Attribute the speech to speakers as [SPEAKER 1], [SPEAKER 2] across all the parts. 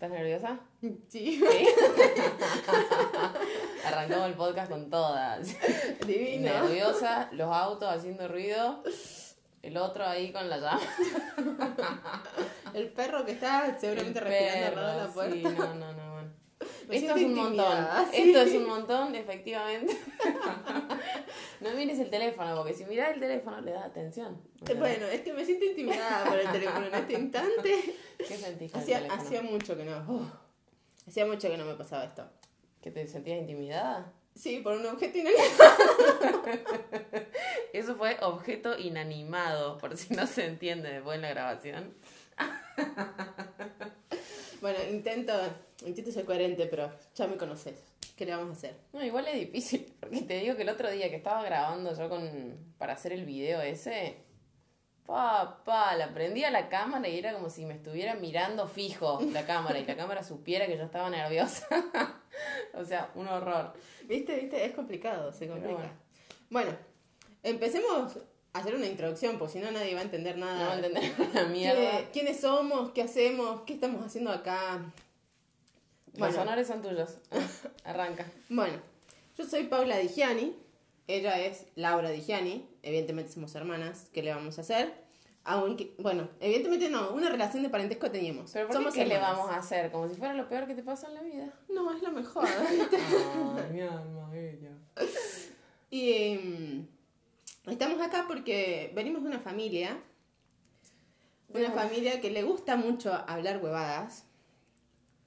[SPEAKER 1] ¿Estás nerviosa?
[SPEAKER 2] Sí.
[SPEAKER 1] Sí. Arrancamos el podcast con todas.
[SPEAKER 2] Divino.
[SPEAKER 1] Nerviosa, los autos haciendo ruido, el otro ahí con la llama.
[SPEAKER 2] El perro que está seguramente
[SPEAKER 1] El
[SPEAKER 2] respirando
[SPEAKER 1] perro,
[SPEAKER 2] al lado de la puerta.
[SPEAKER 1] Sí, no, no, no,
[SPEAKER 2] Me
[SPEAKER 1] Esto es un montón.
[SPEAKER 2] sí.
[SPEAKER 1] Esto es un montón, efectivamente. no mires el teléfono, porque si miras el teléfono le das atención.
[SPEAKER 2] Bueno, es que me siento intimidada por el teléfono en este instante.
[SPEAKER 1] ¿Qué sentís
[SPEAKER 2] Hacía, hacía mucho que no. uf, hacía mucho que no me pasaba esto.
[SPEAKER 1] ¿Que te sentías intimidada?
[SPEAKER 2] Sí, por un objeto inanimado.
[SPEAKER 1] Eso fue objeto inanimado, por si no se entiende después en la grabación.
[SPEAKER 2] Bueno, intento, intento ser coherente, pero ya me conoces. ¿Qué le vamos a hacer?
[SPEAKER 1] No, igual es difícil, porque te digo que el otro día que estaba grabando yo con para hacer el video ese, pa, pa, la prendí a la cámara y era como si me estuviera mirando fijo la cámara y la cámara supiera que yo estaba nerviosa. o sea, un horror.
[SPEAKER 2] ¿Viste? ¿Viste? Es complicado, se complica.
[SPEAKER 1] bueno.
[SPEAKER 2] Bueno. empecemos hacer una introducción, porque si no nadie va a entender nada.
[SPEAKER 1] No va a entender una mierda.
[SPEAKER 2] ¿Qué- ¿Quiénes somos? ¿Qué hacemos? ¿Qué estamos haciendo acá?
[SPEAKER 1] Los
[SPEAKER 2] Bueno.
[SPEAKER 1] honores son tuyos. Arranca.
[SPEAKER 2] Bueno, yo soy Paula Digiani, ella es Laura Digiani, evidentemente somos hermanas, ¿qué le vamos a hacer? Aunque, bueno, evidentemente no, una relación de parentesco teníamos.
[SPEAKER 1] Pero ¿por
[SPEAKER 2] somos
[SPEAKER 1] qué, ¿qué le vamos a hacer? Como si fuera lo peor que te pasa en la vida.
[SPEAKER 2] No, es lo mejor.
[SPEAKER 1] Ay, mi alma bella.
[SPEAKER 2] y em, estamos acá porque venimos de una familia, una familia que le gusta mucho hablar huevadas,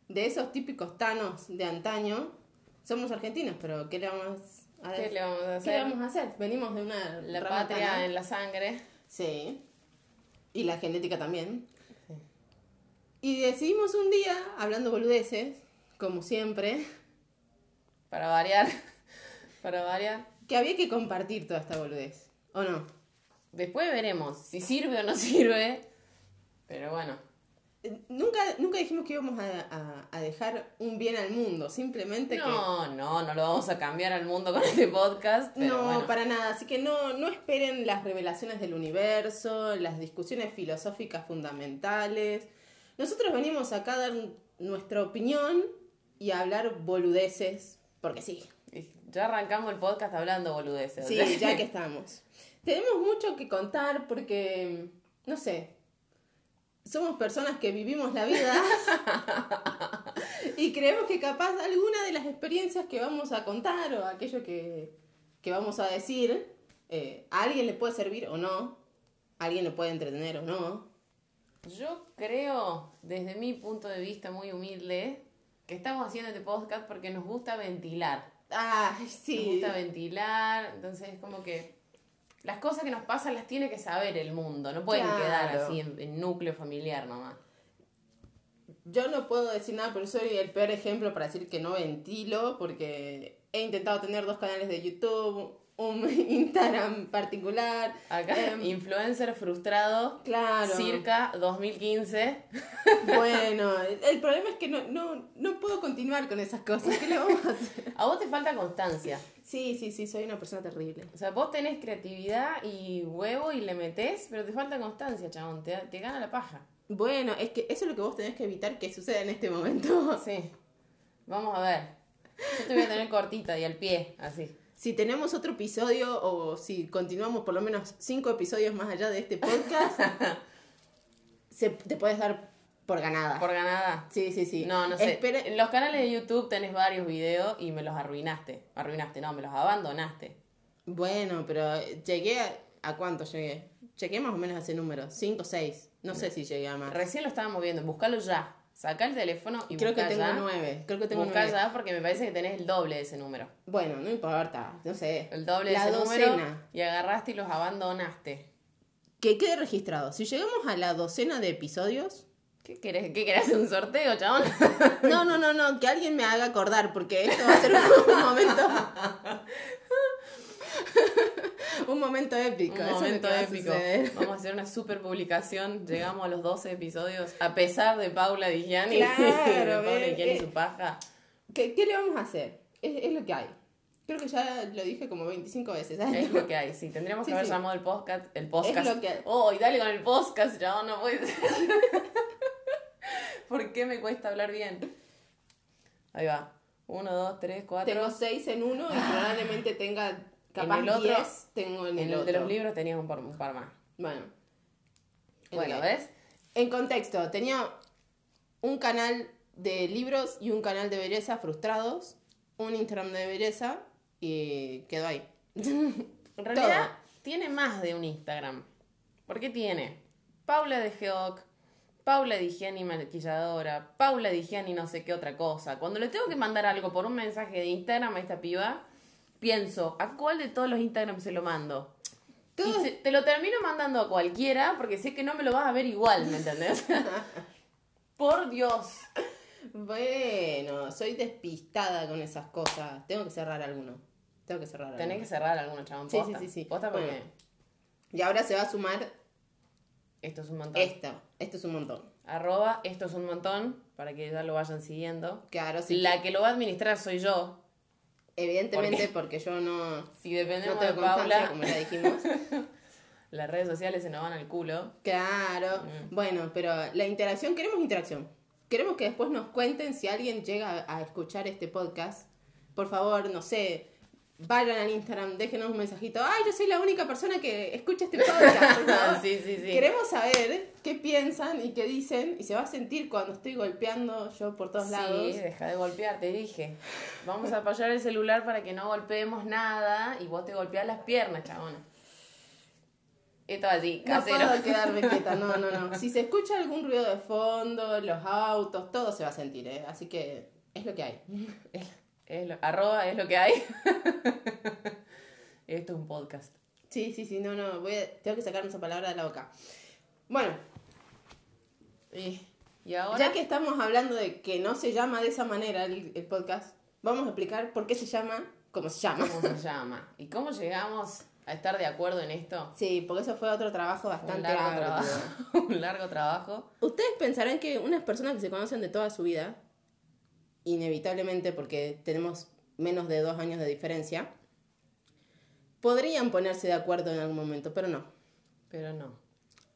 [SPEAKER 2] de esos típicos tanos de antaño. Somos argentinos, pero ¿qué le vamos a
[SPEAKER 1] ¿Qué le vamos a
[SPEAKER 2] ¿Qué
[SPEAKER 1] hacer?
[SPEAKER 2] le vamos a hacer? Venimos de una
[SPEAKER 1] La
[SPEAKER 2] rama
[SPEAKER 1] patria
[SPEAKER 2] tana.
[SPEAKER 1] en la sangre.
[SPEAKER 2] Sí. Y la genética también.
[SPEAKER 1] Sí.
[SPEAKER 2] Y decidimos un día, hablando boludeces, como siempre,
[SPEAKER 1] Para variar. Para variar.
[SPEAKER 2] que había que compartir toda esta boludez. ¿O no?
[SPEAKER 1] Después veremos si sirve o no sirve. Pero bueno.
[SPEAKER 2] Eh, Nunca, nunca dijimos que íbamos a, a- a dejar un bien al mundo, simplemente
[SPEAKER 1] No, no, no lo vamos a cambiar al mundo con este podcast.
[SPEAKER 2] que...
[SPEAKER 1] Pero
[SPEAKER 2] No,
[SPEAKER 1] bueno.
[SPEAKER 2] para nada. Así que no, no esperen las revelaciones del universo, las discusiones filosóficas fundamentales. Nosotros venimos acá a dar nuestra opinión y a hablar boludeces, porque sí.
[SPEAKER 1] Ya arrancamos el podcast hablando boludeces.
[SPEAKER 2] Sí, ya que estamos. Tenemos mucho que contar porque, no sé, somos personas que vivimos la vida y creemos que capaz alguna de las experiencias que vamos a contar o aquello que, que vamos a decir, eh, a alguien le puede servir o no, a alguien le puede entretener o no.
[SPEAKER 1] Yo creo, desde mi punto de vista muy humilde, que estamos haciendo este podcast porque nos gusta ventilar.
[SPEAKER 2] Ah,
[SPEAKER 1] Nos
[SPEAKER 2] sí.
[SPEAKER 1] gusta ventilar, entonces es como que las cosas que nos pasan las tiene que saber el mundo, no pueden
[SPEAKER 2] Claro.
[SPEAKER 1] quedar así en, en núcleo familiar nomás.
[SPEAKER 2] Yo no puedo decir nada, pero soy el peor ejemplo para decir que no ventilo, porque he intentado tener dos canales de YouTube, un Instagram particular.
[SPEAKER 1] Acá,
[SPEAKER 2] Em,
[SPEAKER 1] influencer frustrado,
[SPEAKER 2] Claro.
[SPEAKER 1] circa 2015.
[SPEAKER 2] Bueno, el, el problema es que no, no, no puedo continuar con esas cosas. ¿Qué le vamos a hacer?
[SPEAKER 1] A vos te falta constancia.
[SPEAKER 2] Sí, sí, sí, soy una persona terrible.
[SPEAKER 1] O sea, vos tenés creatividad y huevo y le metés, pero te falta constancia, chabón. Te, te gana la paja.
[SPEAKER 2] Bueno, es que eso es lo que vos tenés que evitar que suceda en este momento.
[SPEAKER 1] Sí. Vamos a ver. Yo te voy a tener cortita y al pie, así.
[SPEAKER 2] Si tenemos otro episodio o si continuamos por lo menos cinco episodios más allá de este podcast, se, te puedes dar por ganada.
[SPEAKER 1] Por ganada.
[SPEAKER 2] Sí, sí, sí.
[SPEAKER 1] No, no sé.
[SPEAKER 2] Espere-
[SPEAKER 1] En los canales de YouTube tenés varios videos y me los arruinaste. Arruinaste, no, me los abandonaste.
[SPEAKER 2] Bueno, pero llegué a... ¿A cuánto llegué? Llegué más o menos a ese número. Cinco, seis. No sé si llegué a más.
[SPEAKER 1] Recién lo estábamos viendo. Buscalo ya. Sacá el teléfono y
[SPEAKER 2] Creo que tengo
[SPEAKER 1] ya.
[SPEAKER 2] nueve. Creo que tengo
[SPEAKER 1] Buscá
[SPEAKER 2] nueve.
[SPEAKER 1] ya porque me parece que tenés el doble de ese número.
[SPEAKER 2] Bueno, no importa. No sé.
[SPEAKER 1] El doble
[SPEAKER 2] La
[SPEAKER 1] de ese
[SPEAKER 2] docena.
[SPEAKER 1] número. Y agarraste y los abandonaste.
[SPEAKER 2] Que quede registrado. Si llegamos a la docena de episodios.
[SPEAKER 1] ¿Qué querés? ¿Qué querés hacer un sorteo, chabón?
[SPEAKER 2] No, no, no, no. Que alguien me haga acordar. Porque esto va a ser un momento. un momento épico.
[SPEAKER 1] Un
[SPEAKER 2] es
[SPEAKER 1] momento
[SPEAKER 2] a
[SPEAKER 1] épico. Vamos a hacer una super publicación. Llegamos a los 12 episodios. A pesar de Paula Digiani.
[SPEAKER 2] Claro,
[SPEAKER 1] de Paula
[SPEAKER 2] ve,
[SPEAKER 1] Digiani y
[SPEAKER 2] eh.
[SPEAKER 1] su paja.
[SPEAKER 2] ¿Qué, qué le vamos a hacer? Es, es lo que hay. Creo que ya lo dije como 25 veces.
[SPEAKER 1] Es lo que hay. Sí, tendríamos
[SPEAKER 2] Sí,
[SPEAKER 1] que haber
[SPEAKER 2] sí.
[SPEAKER 1] llamado el podcast. El podcast.
[SPEAKER 2] Es lo que hay.
[SPEAKER 1] Oh, y dale con el podcast, ya no puede ser. ¿Por qué me cuesta hablar bien? Ahí va. Uno, dos, tres, cuatro.
[SPEAKER 2] Tengo seis en uno y probablemente tenga capaz
[SPEAKER 1] el otro-
[SPEAKER 2] tengo en,
[SPEAKER 1] En
[SPEAKER 2] el,
[SPEAKER 1] de los libros tenía un par, un par más.
[SPEAKER 2] Bueno.
[SPEAKER 1] Bueno. ¿ves?
[SPEAKER 2] En contexto, tenía un canal de libros y un canal de belleza frustrados, un Instagram de belleza y quedó ahí.
[SPEAKER 1] En realidad tiene más de un Instagram. ¿Por qué tiene? Paula de Geoc, Paula de higiene maquilladora, Paula de higiene y no sé qué otra cosa. Cuando le tengo que mandar algo por un mensaje de Instagram a esta piba, pienso, ¿a cuál de todos los Instagram se lo mando? Y
[SPEAKER 2] Todos-
[SPEAKER 1] se- te lo termino mandando a cualquiera porque sé que no me lo vas a ver igual, ¿me entendés? por Dios.
[SPEAKER 2] Bueno, soy despistada con esas cosas. Tengo que cerrar alguno. Tengo que cerrar
[SPEAKER 1] Tenés que
[SPEAKER 2] alguno.
[SPEAKER 1] cerrar alguno, chabón.
[SPEAKER 2] Sí,
[SPEAKER 1] Posta.
[SPEAKER 2] sí, sí, sí.
[SPEAKER 1] Posta porque
[SPEAKER 2] Bueno. Y ahora se va a sumar
[SPEAKER 1] esto es un montón.
[SPEAKER 2] esto. Esto es un montón.
[SPEAKER 1] Arroba, esto es un montón, para que ya lo vayan siguiendo.
[SPEAKER 2] Claro, sí.
[SPEAKER 1] La que lo va a administrar soy yo.
[SPEAKER 2] Evidentemente porque yo no,
[SPEAKER 1] Si
[SPEAKER 2] no
[SPEAKER 1] dependemos
[SPEAKER 2] tengo
[SPEAKER 1] de Paula,
[SPEAKER 2] como ya dijimos.
[SPEAKER 1] las redes sociales se nos van al culo.
[SPEAKER 2] Claro.
[SPEAKER 1] Mm.
[SPEAKER 2] Bueno, pero la interacción, queremos interacción. Queremos que después nos cuenten si alguien llega a escuchar este podcast. Por favor, no sé, vayan al Instagram, déjenos un mensajito. Ay, yo soy la única persona que escucha este podcast. favor".
[SPEAKER 1] sí, sí, sí.
[SPEAKER 2] Queremos saber qué piensan y qué dicen y se va a sentir cuando estoy golpeando yo por todos lados.
[SPEAKER 1] Sí, deja de golpear, te dije. Vamos a apoyar el celular para que no golpeemos nada y vos te golpeás las piernas, chabón. Esto así,
[SPEAKER 2] No
[SPEAKER 1] casero.
[SPEAKER 2] puedo quedarme quieta, no, no, no. Si se escucha algún ruido de fondo, los autos, todo se va a sentir, ¿eh? Así que es lo que hay.
[SPEAKER 1] Es lo- arroba es lo que hay. Esto es un podcast.
[SPEAKER 2] Sí, sí, sí, no, no, voy a- tengo que sacarme esa palabra de la boca. Bueno,
[SPEAKER 1] Y, y ahora.
[SPEAKER 2] ya que estamos hablando de que no se llama de esa manera el, el podcast, vamos a explicar por qué se llama como se llama.
[SPEAKER 1] ¿Cómo se llama? ¿Y cómo llegamos a estar de acuerdo en esto?
[SPEAKER 2] Sí, porque eso fue otro trabajo
[SPEAKER 1] Un
[SPEAKER 2] bastante
[SPEAKER 1] largo trabajo. Un largo trabajo.
[SPEAKER 2] Ustedes pensarán que unas personas que se conocen de toda su vida, inevitablemente porque tenemos menos de dos años de diferencia, podrían ponerse de acuerdo en algún momento, pero no.
[SPEAKER 1] Pero no.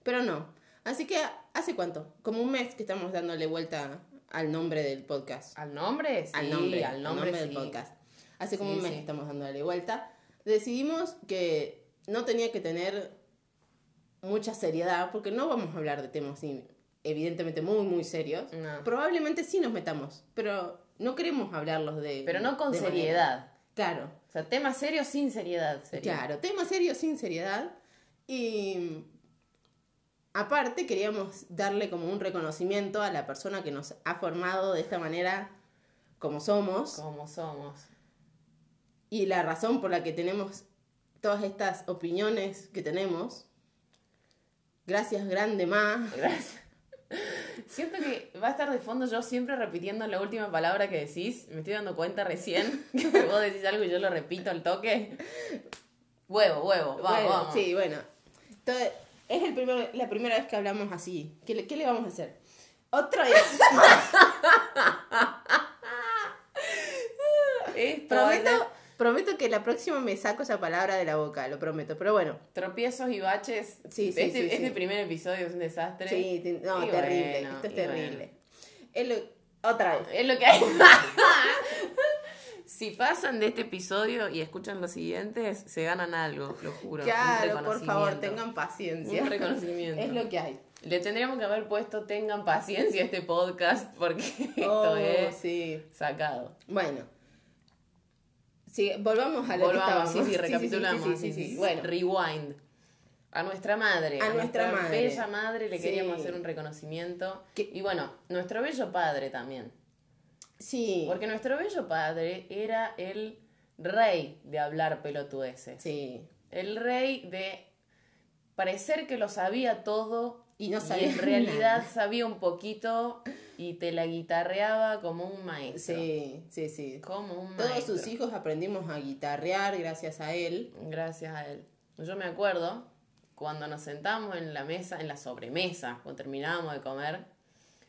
[SPEAKER 2] Pero no. Así que, ¿hace cuánto? Como un mes que estamos dándole vuelta al nombre del podcast.
[SPEAKER 1] ¿Al nombre? Sí,
[SPEAKER 2] al nombre,
[SPEAKER 1] al nombre,
[SPEAKER 2] del
[SPEAKER 1] sí.
[SPEAKER 2] podcast. Hace como
[SPEAKER 1] Sí,
[SPEAKER 2] un mes que estamos dándole vuelta. Decidimos que no tenía que tener mucha seriedad, porque no vamos a hablar de temas evidentemente muy, muy serios.
[SPEAKER 1] No.
[SPEAKER 2] Probablemente sí nos metamos, pero no queremos hablarlos de...
[SPEAKER 1] Pero no con
[SPEAKER 2] manera-
[SPEAKER 1] seriedad.
[SPEAKER 2] Claro,
[SPEAKER 1] O sea, tema serio sin seriedad. sería.
[SPEAKER 2] claro. Tema serio sin seriedad. Y aparte queríamos darle como un reconocimiento a la persona que nos ha formado de esta manera como somos.
[SPEAKER 1] Como somos.
[SPEAKER 2] Y la razón por la que tenemos todas estas opiniones que tenemos. Gracias, grande más.
[SPEAKER 1] Gracias. Siento que va a estar de fondo yo siempre repitiendo la última palabra que decís. Me estoy dando cuenta recién que vos decís algo y yo lo repito al toque. Huevo, huevo, vamos,
[SPEAKER 2] bueno,
[SPEAKER 1] vamos.
[SPEAKER 2] sí, bueno. Entonces, es el primer, la primera vez que hablamos así. ¿Qué le, qué le vamos a hacer? Otra vez. Prometo, prometo que la próxima me saco esa palabra de la boca, lo prometo. Pero bueno,
[SPEAKER 1] tropiezos y baches.
[SPEAKER 2] Sí, sí,
[SPEAKER 1] este,
[SPEAKER 2] sí,
[SPEAKER 1] este primer episodio es un desastre.
[SPEAKER 2] sí, no,
[SPEAKER 1] Y
[SPEAKER 2] terrible.
[SPEAKER 1] bueno,
[SPEAKER 2] Esto es terrible. Es lo- otra vez.
[SPEAKER 1] Es lo que hay. si pasan de este episodio y escuchan los siguientes, se ganan algo, lo juro.
[SPEAKER 2] Claro, por favor, tengan paciencia.
[SPEAKER 1] Un reconocimiento.
[SPEAKER 2] Es lo que hay.
[SPEAKER 1] Le tendríamos que haber puesto tengan paciencia a este podcast porque esto
[SPEAKER 2] Oh,
[SPEAKER 1] es
[SPEAKER 2] sí.
[SPEAKER 1] sacado.
[SPEAKER 2] Bueno. Sí, volvamos a lo
[SPEAKER 1] Volvamos,
[SPEAKER 2] que
[SPEAKER 1] sí,
[SPEAKER 2] estábamos.
[SPEAKER 1] sí, recapitulamos.
[SPEAKER 2] Sí, sí, sí, sí. Bueno,
[SPEAKER 1] Rewind. A nuestra madre.
[SPEAKER 2] A nuestra madre.
[SPEAKER 1] bella madre le queríamos hacer un reconocimiento. Y bueno, nuestro bello padre también.
[SPEAKER 2] sí.
[SPEAKER 1] Porque nuestro bello padre era el rey de hablar pelotudeces.
[SPEAKER 2] Sí.
[SPEAKER 1] El rey de parecer que lo sabía todo
[SPEAKER 2] Y no
[SPEAKER 1] y
[SPEAKER 2] sabía
[SPEAKER 1] en realidad
[SPEAKER 2] nada.
[SPEAKER 1] sabía un poquito y te la guitarreaba como un maestro.
[SPEAKER 2] Sí, sí, sí.
[SPEAKER 1] Como un
[SPEAKER 2] Todos
[SPEAKER 1] maestro.
[SPEAKER 2] sus hijos aprendimos a guitarrear gracias a él.
[SPEAKER 1] Gracias a él. Yo me acuerdo cuando nos sentamos en la mesa, en la sobremesa, cuando terminábamos de comer,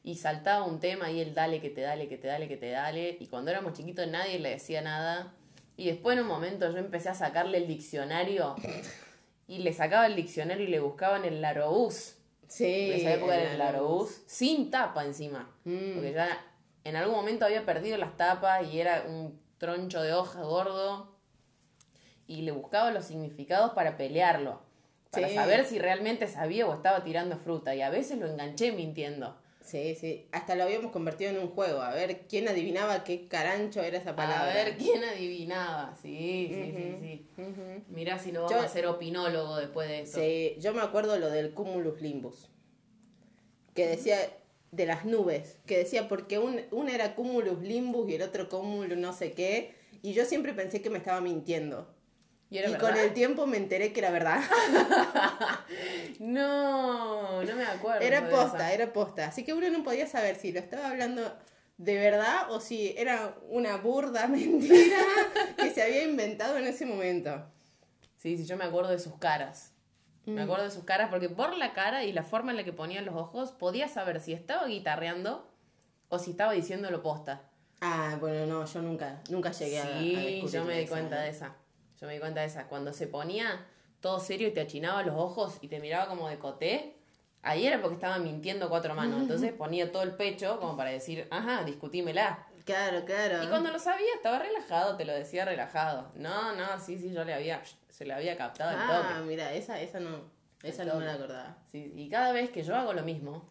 [SPEAKER 1] y saltaba un tema y él dale que te dale, que te dale, que te dale, y cuando éramos chiquitos nadie le decía nada, y después en un momento yo empecé a sacarle el diccionario, y le sacaba el diccionario y le buscaba en el larobús
[SPEAKER 2] Sí.
[SPEAKER 1] En esa época era el sin tapa encima.
[SPEAKER 2] Mm.
[SPEAKER 1] Porque ya en algún momento había perdido las tapas y era un troncho de hoja gordo. Y le buscaba los significados para pelearlo. Para
[SPEAKER 2] Sí.
[SPEAKER 1] saber si realmente sabía o estaba tirando fruta. Y a veces lo enganché mintiendo.
[SPEAKER 2] Sí, sí. Hasta lo habíamos convertido en un juego. A ver quién adivinaba qué carancho era esa palabra.
[SPEAKER 1] A ver quién adivinaba. Sí, sí, sí, sí. Mirá si no vamos
[SPEAKER 2] Yo-
[SPEAKER 1] a ser opinólogo después de esto.
[SPEAKER 2] Sí, yo me acuerdo lo del cumulus limbus. Que decía de las nubes. Que decía porque un, uno era cumulus limbus y el otro cumulus no sé qué. Y yo siempre pensé que me estaba mintiendo.
[SPEAKER 1] ¿Y era
[SPEAKER 2] y con el tiempo me enteré que era verdad.
[SPEAKER 1] No, no me acuerdo.
[SPEAKER 2] Era posta,
[SPEAKER 1] esa.
[SPEAKER 2] era posta. Así que uno no podía saber si lo estaba hablando de verdad o si era una burda mentira que se había inventado en ese momento.
[SPEAKER 1] Sí, sí, yo me acuerdo de sus caras.
[SPEAKER 2] Mm.
[SPEAKER 1] Me acuerdo de sus caras porque por la cara y la forma en la que ponían los ojos podía saber si estaba guitarreando o si estaba diciéndolo posta.
[SPEAKER 2] Ah, bueno, no, yo nunca, nunca llegué a, a
[SPEAKER 1] Sí, yo me di
[SPEAKER 2] esa,
[SPEAKER 1] cuenta
[SPEAKER 2] ¿no?
[SPEAKER 1] de esa. Yo me di cuenta de esa. Cuando se ponía todo serio y te achinaba los ojos y te miraba como de coté, ahí era porque estaba mintiendo cuatro manos. Entonces ponía todo el pecho como para decir, ajá, discutímela.
[SPEAKER 2] Claro, claro.
[SPEAKER 1] Y cuando lo sabía, estaba relajado, te lo decía relajado. No, no, sí, sí, yo le había, se le había captado el
[SPEAKER 2] Ah,
[SPEAKER 1] toque.
[SPEAKER 2] mira, esa, esa no, esa no me la acordaba.
[SPEAKER 1] Sí, y cada vez que yo hago lo mismo,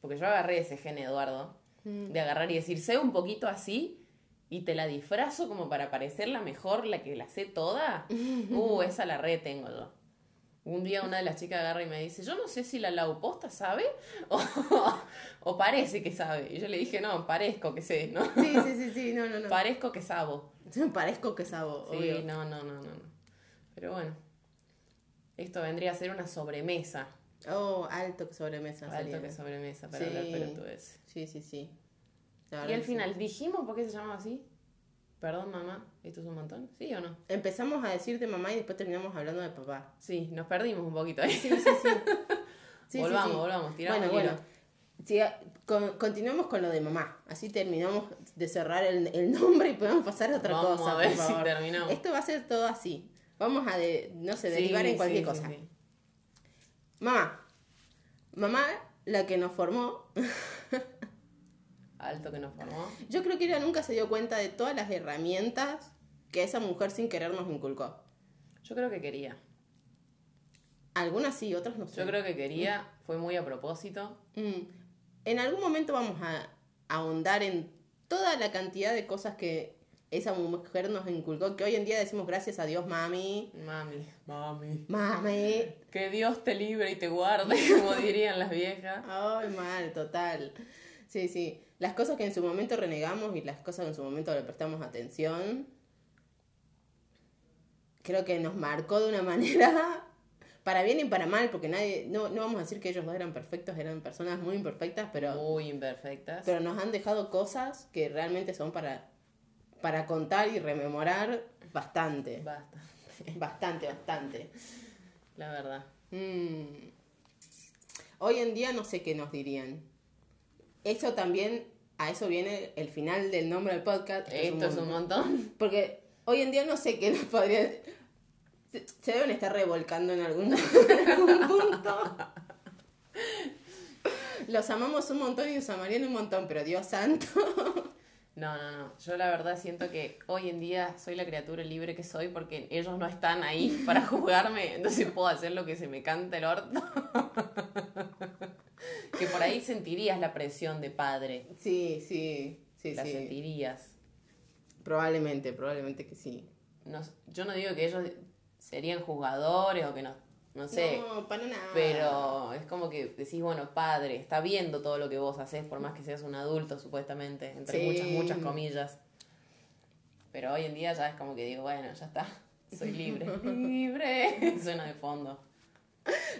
[SPEAKER 1] porque yo agarré ese gen Eduardo, de agarrar y decir, sé un poquito así, y te la disfrazo como para parecer la mejor, la que la sé toda, uh, esa la re tengo yo. Un día una de las chicas agarra y me dice, yo no sé si la lauposta sabe o, o parece que sabe. Y yo le dije, no, parezco que sé, ¿no?
[SPEAKER 2] Sí, sí, sí, sí, no, no, no.
[SPEAKER 1] Parezco que sabo.
[SPEAKER 2] Parezco que sabo,
[SPEAKER 1] Sí,
[SPEAKER 2] obvio.
[SPEAKER 1] no, no, no, no. Pero bueno, esto vendría a ser una sobremesa.
[SPEAKER 2] Oh, alto que sobremesa
[SPEAKER 1] Alto
[SPEAKER 2] sería.
[SPEAKER 1] que sobremesa para
[SPEAKER 2] Sí.
[SPEAKER 1] hablar pelotudeces.
[SPEAKER 2] Sí, sí, sí.
[SPEAKER 1] Y al
[SPEAKER 2] sí.
[SPEAKER 1] final, ¿dijimos por qué se llamaba así? Perdón, mamá, ¿esto es un montón? ¿Sí o no?
[SPEAKER 2] Empezamos a decir de mamá y después terminamos hablando de papá.
[SPEAKER 1] Sí, nos perdimos un poquito ahí.
[SPEAKER 2] Sí, sí, sí.
[SPEAKER 1] Volvamos,
[SPEAKER 2] sí.
[SPEAKER 1] volvamos, tiramos
[SPEAKER 2] Bueno, bueno. Sí, con- continuemos con lo de mamá. Así terminamos de cerrar el, el nombre y podemos pasar a otra
[SPEAKER 1] Vamos
[SPEAKER 2] cosa.
[SPEAKER 1] a ver
[SPEAKER 2] por
[SPEAKER 1] si terminamos.
[SPEAKER 2] Esto va a ser todo así. Vamos a, de, no sé, derivar en cualquier cosa. Mamá. Mamá, la que nos formó,
[SPEAKER 1] Alto que nos formó.
[SPEAKER 2] yo creo que ella nunca se dio cuenta de todas las herramientas que esa mujer sin querer nos inculcó.
[SPEAKER 1] Yo creo que quería.
[SPEAKER 2] Algunas sí, otras no sé.
[SPEAKER 1] Yo creo que quería, fue muy a propósito.
[SPEAKER 2] Mm. En algún momento vamos a ahondar en toda la cantidad de cosas que esa mujer nos inculcó, que hoy en día decimos gracias a Dios, mami.
[SPEAKER 1] Mami, mami.
[SPEAKER 2] Mami.
[SPEAKER 1] Que Dios te libre y te guarde, como dirían las viejas.
[SPEAKER 2] Ay, mal, total. Sí, sí. Las cosas que en su momento renegamos y las cosas que en su momento le prestamos atención, creo que nos marcó de una manera, para bien y para mal, porque nadie, no, no vamos a decir que ellos dos eran perfectos, eran personas muy imperfectas, pero...
[SPEAKER 1] Muy imperfectas.
[SPEAKER 2] pero nos han dejado cosas que realmente son para, para contar y rememorar bastante.
[SPEAKER 1] Basta,
[SPEAKER 2] Bastante, bastante.
[SPEAKER 1] la verdad.
[SPEAKER 2] Mm. Hoy en día no sé qué nos dirían. Eso también, a eso viene el final del nombre del podcast.
[SPEAKER 1] Esto es un montón.
[SPEAKER 2] Porque hoy en día no sé qué nos podrían... Se, se deben estar revolcando en algún, en algún punto. Los amamos un montón y los amarían un montón, pero Dios santo.
[SPEAKER 1] No, no, no. Yo la verdad siento que hoy en día soy la criatura libre que soy porque ellos no están ahí para juzgarme, entonces puedo hacer lo que se me canta el orto. Que por ahí sentirías la presión de padre.
[SPEAKER 2] Sí, sí, sí,
[SPEAKER 1] la
[SPEAKER 2] sí.
[SPEAKER 1] sentirías.
[SPEAKER 2] Probablemente, probablemente que sí.
[SPEAKER 1] No, yo no digo que ellos serían jugadores o que no, no sé.
[SPEAKER 2] No, para nada.
[SPEAKER 1] Pero es como que decís, bueno, padre, está viendo todo lo que vos haces, por más que seas un adulto, supuestamente, entre
[SPEAKER 2] Sí.
[SPEAKER 1] muchas, muchas comillas. Pero hoy en día ya es como que digo, bueno, ya está, soy libre. libre. Suena de fondo.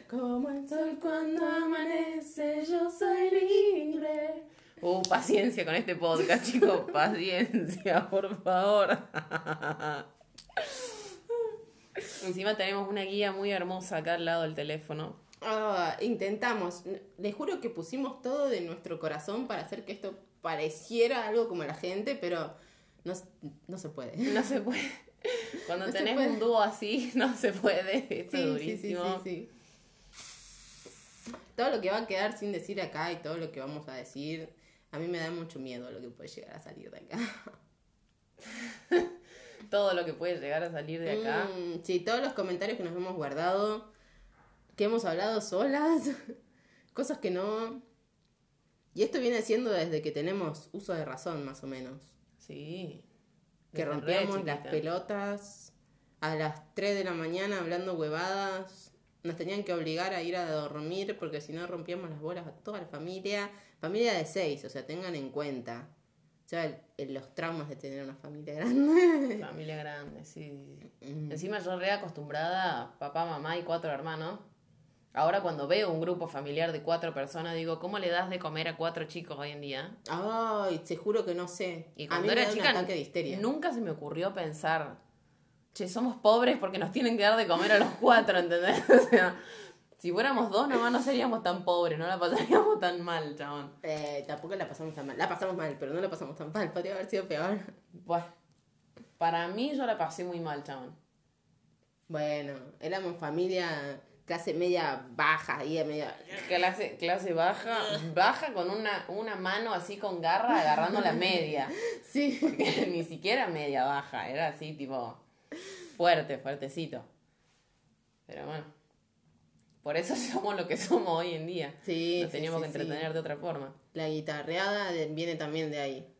[SPEAKER 2] Como el sol
[SPEAKER 1] Cuando amanece, yo soy libre. Uh, paciencia con este podcast, chicos, paciencia, por favor. Encima tenemos una guía muy hermosa acá al lado del teléfono.
[SPEAKER 2] Ah, intentamos. Les juro que pusimos todo de nuestro corazón para hacer que esto pareciera algo como la gente, pero no, no se puede.
[SPEAKER 1] No se puede. Cuando
[SPEAKER 2] No
[SPEAKER 1] tenés
[SPEAKER 2] puede.
[SPEAKER 1] un dúo así, no se puede. Esto es
[SPEAKER 2] Sí, sí, sí, sí,
[SPEAKER 1] durísimo.
[SPEAKER 2] sí. Todo lo que va a quedar sin decir acá y todo lo que vamos a decir, a mí me da mucho miedo lo que puede llegar a salir de acá.
[SPEAKER 1] Todo lo que puede llegar a salir de acá.
[SPEAKER 2] Mm, sí, todos los comentarios que nos hemos guardado, que hemos hablado solas, cosas que no. Y esto viene siendo desde que tenemos uso de razón, más o menos.
[SPEAKER 1] Sí.
[SPEAKER 2] Que rompíamos las pelotas a las 3 de la mañana hablando huevadas. Nos tenían que obligar a ir a dormir porque si no rompíamos las bolas a toda la familia. Familia de seis, o sea, tengan en cuenta. O sea, el- el- los traumas de tener una familia grande.
[SPEAKER 1] Familia grande, sí.
[SPEAKER 2] Mm.
[SPEAKER 1] Encima yo re acostumbrada a papá, mamá y cuatro hermanos. Ahora cuando veo un grupo familiar de cuatro personas digo, ¿cómo le das de comer a cuatro chicos hoy en día?
[SPEAKER 2] Ay, te juro que no sé.
[SPEAKER 1] Y
[SPEAKER 2] a
[SPEAKER 1] cuando
[SPEAKER 2] me
[SPEAKER 1] era
[SPEAKER 2] da
[SPEAKER 1] chica
[SPEAKER 2] un ataque de histeria.
[SPEAKER 1] nunca se me ocurrió pensar, che, somos pobres porque nos tienen que dar de comer a los cuatro, ¿entendés? O sea, si fuéramos dos nomás no seríamos tan pobres, no la pasaríamos tan mal, chabón.
[SPEAKER 2] Eh, tampoco la pasamos tan mal. La pasamos mal, pero no la pasamos tan mal. Podría haber sido peor.
[SPEAKER 1] Bueno, para mí yo la pasé muy mal, chabón.
[SPEAKER 2] Bueno, éramos familia clase media baja, media...
[SPEAKER 1] Clase, clase baja, baja con una, una mano así con garra agarrando la media.
[SPEAKER 2] Sí.
[SPEAKER 1] Ni siquiera media baja, era así tipo fuerte, fuertecito. Pero bueno, por eso somos lo que somos hoy en día.
[SPEAKER 2] Sí,
[SPEAKER 1] Nos teníamos
[SPEAKER 2] sí,
[SPEAKER 1] que entretener de otra forma.
[SPEAKER 2] La guitarreada viene también de ahí.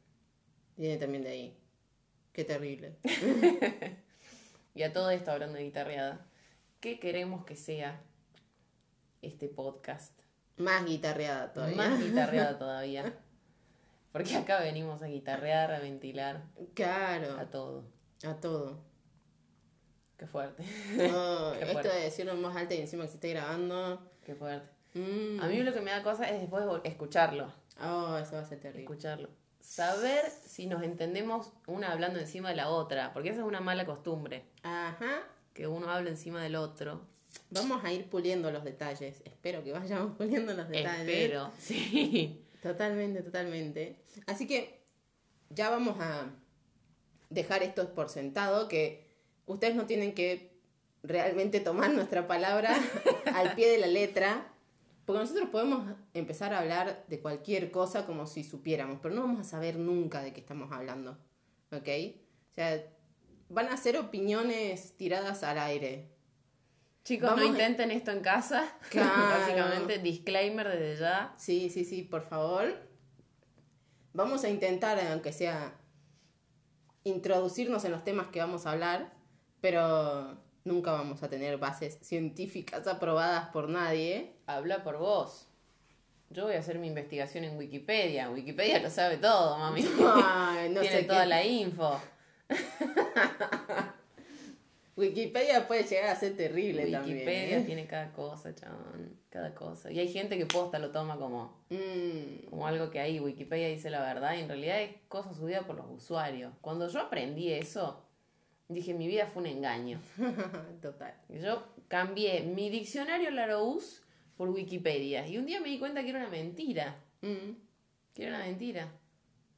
[SPEAKER 2] Viene también de ahí. Qué terrible.
[SPEAKER 1] Y a todo esto hablando de guitarreada, ¿qué queremos que sea este podcast?
[SPEAKER 2] Más guitarreada todavía.
[SPEAKER 1] Más guitarreada todavía. Porque acá venimos a guitarrear, a ventilar,
[SPEAKER 2] Claro,
[SPEAKER 1] a todo.
[SPEAKER 2] a todo.
[SPEAKER 1] Qué fuerte,
[SPEAKER 2] Oh,
[SPEAKER 1] Qué
[SPEAKER 2] esto de decirlo en voz alta y encima que se esté grabando.
[SPEAKER 1] qué fuerte.
[SPEAKER 2] Mm.
[SPEAKER 1] A mí lo que me da cosa es después escucharlo.
[SPEAKER 2] Oh, eso va a ser terrible.
[SPEAKER 1] Escucharlo. Saber si nos entendemos una hablando encima de la otra, porque esa es una mala costumbre,
[SPEAKER 2] Ajá.
[SPEAKER 1] que uno habla encima del otro.
[SPEAKER 2] Vamos a ir puliendo los detalles. Espero que vayamos puliendo los detalles.
[SPEAKER 1] Espero, sí.
[SPEAKER 2] Totalmente, totalmente. Así que ya vamos a dejar esto por sentado, que ustedes no tienen que realmente tomar nuestra palabra al pie de la letra, porque nosotros podemos empezar a hablar de cualquier cosa como si supiéramos, pero no vamos a saber nunca de qué estamos hablando, ¿ok? O sea, van a ser opiniones tiradas al aire.
[SPEAKER 1] Chicos,
[SPEAKER 2] Vamos
[SPEAKER 1] no
[SPEAKER 2] a-
[SPEAKER 1] intenten esto en casa.
[SPEAKER 2] Claro.
[SPEAKER 1] Básicamente, disclaimer desde ya.
[SPEAKER 2] Sí, sí, sí, por favor. Vamos a intentar, aunque sea, introducirnos en los temas que vamos a hablar, pero nunca vamos a tener bases científicas aprobadas por nadie.
[SPEAKER 1] Habla por vos. Yo voy a hacer mi investigación en Wikipedia. Wikipedia lo sabe todo, mami.
[SPEAKER 2] Ay, no
[SPEAKER 1] Tiene
[SPEAKER 2] sé
[SPEAKER 1] toda
[SPEAKER 2] qué-
[SPEAKER 1] la info.
[SPEAKER 2] Wikipedia puede llegar a ser terrible
[SPEAKER 1] Wikipedia
[SPEAKER 2] también. ¿eh?
[SPEAKER 1] tiene cada cosa, chabón. Cada cosa. Y hay gente que posta lo toma como,
[SPEAKER 2] Mm,
[SPEAKER 1] como algo que ahí Wikipedia dice la verdad y en realidad es cosa subida por los usuarios. Cuando yo aprendí eso, dije mi vida fue un engaño.
[SPEAKER 2] total.
[SPEAKER 1] Yo cambié mi diccionario Larousse por Wikipedia y un día me di cuenta que era una mentira.
[SPEAKER 2] Mm,
[SPEAKER 1] Que era una mentira.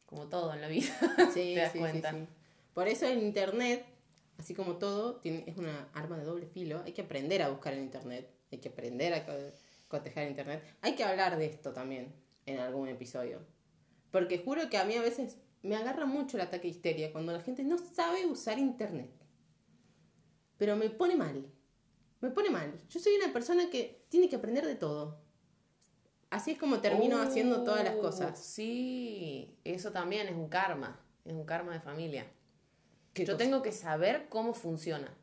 [SPEAKER 1] Como todo en la vida.
[SPEAKER 2] sí,
[SPEAKER 1] Te das
[SPEAKER 2] sí,
[SPEAKER 1] cuenta.
[SPEAKER 2] sí. Por eso el internet, así como todo, tiene, es una arma de doble filo. Hay que aprender a buscar en internet. Hay que aprender a co- cotejar internet. Hay que hablar de esto también en algún episodio. Porque juro que a mí a veces me agarra mucho el ataque de histeria cuando la gente no sabe usar internet. Pero me pone mal. Me pone mal. Yo soy una persona que tiene que aprender de todo. Así es como termino haciendo todas las
[SPEAKER 1] Oh,
[SPEAKER 2] cosas.
[SPEAKER 1] Sí, eso también es un karma. Es un karma de familia.
[SPEAKER 2] ¿Qué
[SPEAKER 1] Yo
[SPEAKER 2] cosa?
[SPEAKER 1] tengo que saber cómo funciona.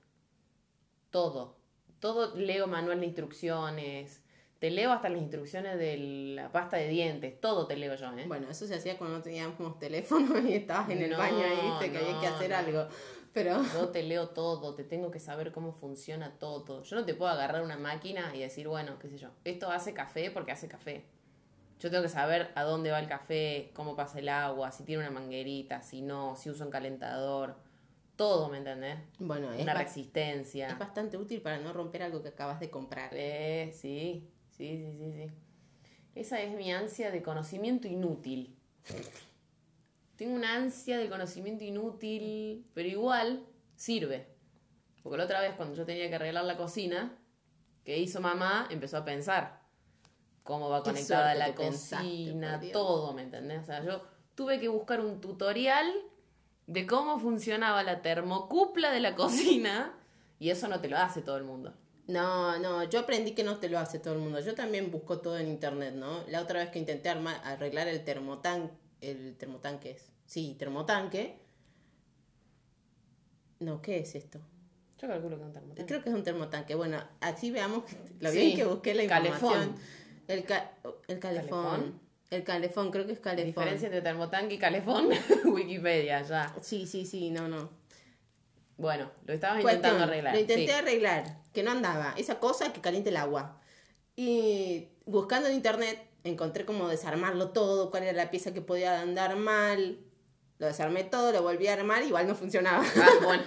[SPEAKER 1] Todo. Todo leo manual de instrucciones. Te leo hasta las instrucciones de la pasta de dientes. Todo te leo yo, ¿eh?
[SPEAKER 2] Bueno, eso se hacía cuando no teníamos teléfono y estabas en el
[SPEAKER 1] No,
[SPEAKER 2] baño y viste que había que hacer
[SPEAKER 1] no.
[SPEAKER 2] algo. Pero
[SPEAKER 1] Yo te leo todo, te tengo que saber cómo funciona todo. Yo no te puedo agarrar una máquina y decir, bueno, qué sé yo, esto hace café porque hace café. Yo tengo que saber a dónde va el café, cómo pasa el agua, si tiene una manguerita, si no, si usa un calentador. Todo, ¿me entendés?
[SPEAKER 2] bueno, es,
[SPEAKER 1] Una resistencia.
[SPEAKER 2] es bastante útil para no romper algo que acabas de comprar.
[SPEAKER 1] Eh, sí, sí, sí, sí, sí. Esa es mi ansia de conocimiento inútil. Tengo una ansia de conocimiento inútil, pero igual sirve. Porque la otra vez cuando yo tenía que arreglar la cocina, que hizo mamá, empezó a pensar. cómo va conectada la
[SPEAKER 2] pensaste,
[SPEAKER 1] cocina, todo, ¿me entendés? O sea, yo tuve que buscar un tutorial de cómo funcionaba la termocupla de la cocina y eso no te lo hace todo el mundo.
[SPEAKER 2] No, no, yo aprendí que no te lo hace todo el mundo. Yo también busco todo en internet, ¿no? La otra vez que intenté armar, arreglar el termotanque, el termotanque es, sí, termotanque. No, ¿qué es esto?
[SPEAKER 1] Yo calculo que es un termotanque.
[SPEAKER 2] Creo que es un termotanque. Bueno, así veamos lo
[SPEAKER 1] Sí,
[SPEAKER 2] bien que busqué la
[SPEAKER 1] calefón.
[SPEAKER 2] información. El, ca- el calefón.
[SPEAKER 1] ¿Calefón?
[SPEAKER 2] El calefón, creo que es calefón.
[SPEAKER 1] Diferencia entre termotanque y calefón, Wikipedia, ya.
[SPEAKER 2] Sí, sí, sí, no, no.
[SPEAKER 1] Bueno, lo estabas
[SPEAKER 2] Cuestión,
[SPEAKER 1] intentando arreglar.
[SPEAKER 2] Lo intenté
[SPEAKER 1] sí.
[SPEAKER 2] arreglar, que no andaba. Esa cosa que caliente el agua. Y buscando en internet encontré cómo desarmarlo todo, cuál era la pieza que podía andar mal. Lo desarmé todo, lo volví a armar, igual no funcionaba.
[SPEAKER 1] Ah, bueno.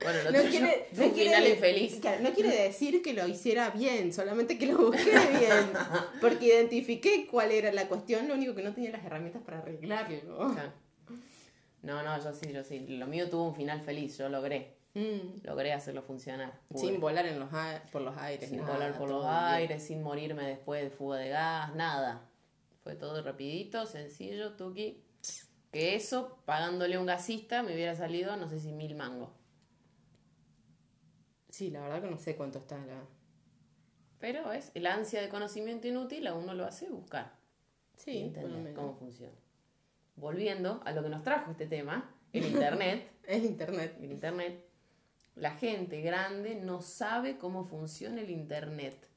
[SPEAKER 1] Bueno,
[SPEAKER 2] No
[SPEAKER 1] tuyo
[SPEAKER 2] quiere, no
[SPEAKER 1] un
[SPEAKER 2] quiere
[SPEAKER 1] final infeliz.
[SPEAKER 2] claro, no quiere decir que lo hiciera bien, solamente que lo busqué bien. Porque identifiqué cuál era la cuestión, lo único que no tenía las herramientas para arreglarlo.
[SPEAKER 1] Claro. No, no, yo sí, yo sí. Lo mío tuvo un final feliz, yo logré.
[SPEAKER 2] Mm,
[SPEAKER 1] Logré hacerlo funcionar. Pude.
[SPEAKER 2] Sin volar en los por los aires.
[SPEAKER 1] Sin
[SPEAKER 2] nada,
[SPEAKER 1] volar por los
[SPEAKER 2] bien.
[SPEAKER 1] aires, sin morirme después de fuga de gas, nada. Fue todo rapidito, sencillo, tuki. Que eso, pagándole a un gasista, me hubiera salido, no sé si mil mangos.
[SPEAKER 2] Sí, la verdad que no sé cuánto está la...
[SPEAKER 1] Pero es el ansia de conocimiento inútil, a uno lo hace buscar.
[SPEAKER 2] Sí,
[SPEAKER 1] entender cómo funciona. Volviendo a lo que nos trajo este tema, el internet.
[SPEAKER 2] El internet.
[SPEAKER 1] el internet. La gente grande no sabe cómo funciona el internet.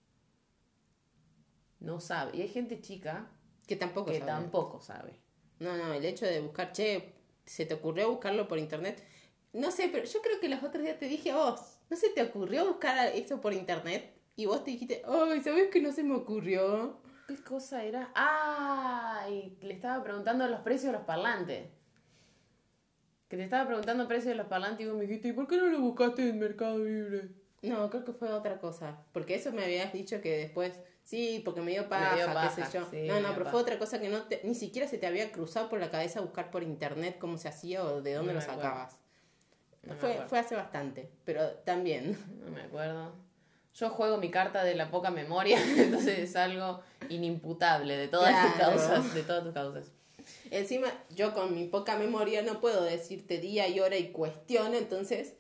[SPEAKER 1] No sabe. Y hay gente chica
[SPEAKER 2] Que tampoco
[SPEAKER 1] que
[SPEAKER 2] sabe.
[SPEAKER 1] tampoco sabe.
[SPEAKER 2] No, no, el hecho de buscar, che, se te ocurrió buscarlo por internet. No sé, pero yo creo que los otros días te dije a vos, ¿no se te ocurrió buscar esto por internet? Y vos te dijiste, ay, ¿sabes que no se me ocurrió?
[SPEAKER 1] ¿Qué cosa era? Ah, y le estaba preguntando los precios de los parlantes. Que te estaba preguntando el precio de los parlantes y vos me dijiste, ¿y por qué no lo buscaste en Mercado Libre?
[SPEAKER 2] No, creo que fue otra cosa. Porque eso me habías dicho que después, sí, porque me dio paja,
[SPEAKER 1] Me dio
[SPEAKER 2] qué
[SPEAKER 1] paja,
[SPEAKER 2] sé yo.
[SPEAKER 1] sí,
[SPEAKER 2] no, no, pero
[SPEAKER 1] paja.
[SPEAKER 2] fue otra cosa que no te, ni siquiera se te había cruzado por la cabeza buscar por internet cómo se hacía o de dónde
[SPEAKER 1] No
[SPEAKER 2] lo sacabas.
[SPEAKER 1] No
[SPEAKER 2] fue, fue hace bastante, pero también.
[SPEAKER 1] No me acuerdo. Yo juego mi carta de la poca memoria, entonces es algo inimputable de todas tus causas, de todas tus causas.
[SPEAKER 2] Encima, yo con mi poca memoria no puedo decirte día y hora y cuestión, entonces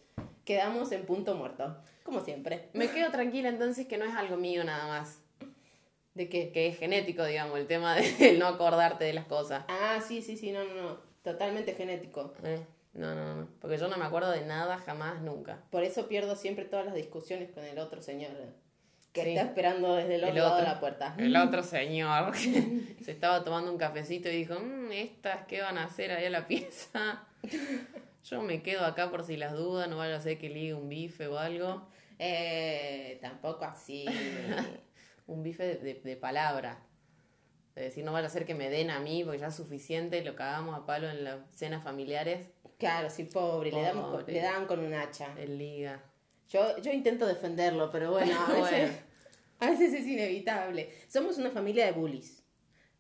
[SPEAKER 2] quedamos en punto muerto, como siempre.
[SPEAKER 1] Me quedo tranquila entonces que no es algo mío nada más,
[SPEAKER 2] ¿De qué?
[SPEAKER 1] que es genético, digamos, el tema de no acordarte de las cosas.
[SPEAKER 2] Ah, sí, sí, sí, no, no, no, totalmente genético.
[SPEAKER 1] Eh, no, no, no, porque yo no me acuerdo de nada jamás, nunca.
[SPEAKER 2] Por eso pierdo siempre todas las discusiones con el otro señor eh, que
[SPEAKER 1] Sí.
[SPEAKER 2] está esperando desde el otro,
[SPEAKER 1] El
[SPEAKER 2] lado de
[SPEAKER 1] otro.
[SPEAKER 2] la puerta.
[SPEAKER 1] El otro señor que se estaba tomando un cafecito y dijo, "Mm, estas, ¿qué van a hacer ahí a la pieza? Yo me quedo acá por si las dudas, no vaya a ser que ligue un bife o algo.
[SPEAKER 2] Eh, tampoco así.
[SPEAKER 1] Un bife de, de- de palabra. De decir, no vaya a ser que me den a mí, porque ya es suficiente, lo cagamos a palo en las cenas familiares.
[SPEAKER 2] Claro, sí, pobre, Le, damos dan con un hacha.
[SPEAKER 1] El liga.
[SPEAKER 2] Yo, yo intento defenderlo, pero bueno, a veces, a veces es inevitable. Somos una familia de bullies.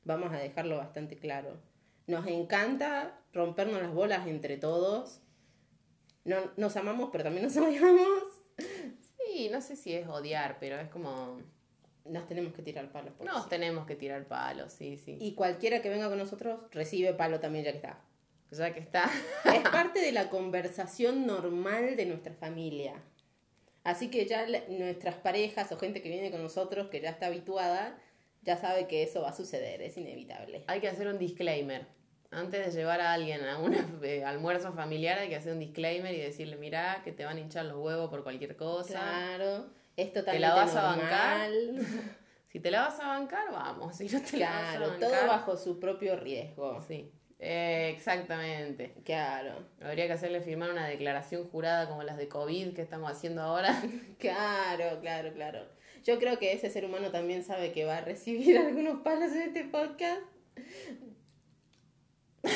[SPEAKER 2] Vamos a dejarlo bastante claro. Nos encanta rompernos las bolas entre todos. No, nos amamos, pero también nos odiamos.
[SPEAKER 1] Sí, no sé si es odiar, pero es como...
[SPEAKER 2] Nos tenemos que tirar palos por
[SPEAKER 1] Nos
[SPEAKER 2] sí.
[SPEAKER 1] tenemos que tirar palos, sí, sí.
[SPEAKER 2] Y cualquiera que venga con nosotros recibe palo también, ya que está.
[SPEAKER 1] Ya que está...
[SPEAKER 2] Es parte de la conversación normal de nuestra familia. Así que ya nuestras parejas o gente que viene con nosotros, que ya está habituada, ya sabe que eso va a suceder, es inevitable.
[SPEAKER 1] Hay que hacer un disclaimer. Antes de llevar a alguien a un almuerzo familiar hay que hacer un disclaimer y decirle, mirá, que te van a hinchar los huevos por cualquier cosa.
[SPEAKER 2] Claro, es totalmente
[SPEAKER 1] la vas a
[SPEAKER 2] normal.
[SPEAKER 1] Si te la vas a bancar, vamos. Si no te la vas a
[SPEAKER 2] Claro,
[SPEAKER 1] bancar...
[SPEAKER 2] todo bajo su propio riesgo.
[SPEAKER 1] Sí, eh, exactamente.
[SPEAKER 2] Claro,
[SPEAKER 1] Habría que hacerle firmar una declaración jurada como las de COVID que estamos haciendo ahora.
[SPEAKER 2] claro, claro, claro. Yo creo que ese ser humano también sabe que va a recibir algunos palos en este podcast.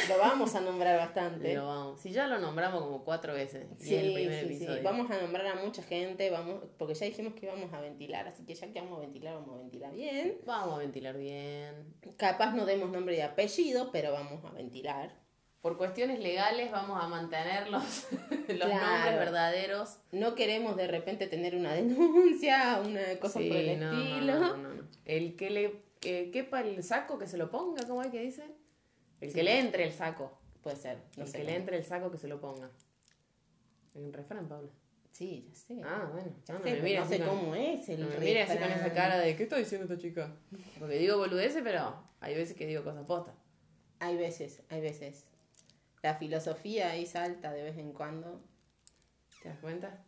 [SPEAKER 2] Lo vamos a nombrar bastante.
[SPEAKER 1] Lo vamos. Si ya lo nombramos como cuatro veces. y
[SPEAKER 2] Sí,
[SPEAKER 1] es el primer
[SPEAKER 2] sí, sí.
[SPEAKER 1] episodio.
[SPEAKER 2] Vamos a nombrar a mucha gente, vamos, porque ya dijimos que íbamos a ventilar, así que ya que vamos a ventilar, vamos a ventilar bien.
[SPEAKER 1] Vamos a ventilar bien.
[SPEAKER 2] Capaz no demos nombre y apellido, pero vamos a ventilar.
[SPEAKER 1] Por cuestiones legales vamos a mantener los, los
[SPEAKER 2] Claro.
[SPEAKER 1] nombres verdaderos.
[SPEAKER 2] No queremos de repente tener una denuncia, una cosa
[SPEAKER 1] Sí,
[SPEAKER 2] por el
[SPEAKER 1] no,
[SPEAKER 2] estilo.
[SPEAKER 1] no, no, no. El que le eh, quepa el saco, que se lo ponga, ¿cómo es que dice? El que le entre el saco.
[SPEAKER 2] Puede ser, no
[SPEAKER 1] el que le entre el saco, que se lo ponga. Un refrán, Paula.
[SPEAKER 2] Sí, ya sé.
[SPEAKER 1] Ah, bueno.
[SPEAKER 2] Ya
[SPEAKER 1] no,
[SPEAKER 2] sé,
[SPEAKER 1] me mires
[SPEAKER 2] no sé
[SPEAKER 1] con-
[SPEAKER 2] cómo es el
[SPEAKER 1] No me mires así con esa cara de ¿qué está diciendo esta chica? Porque digo boludeces, pero hay veces que digo cosas postas.
[SPEAKER 2] Hay veces, hay veces. La filosofía ahí salta de vez en cuando.
[SPEAKER 1] ¿Te das cuenta?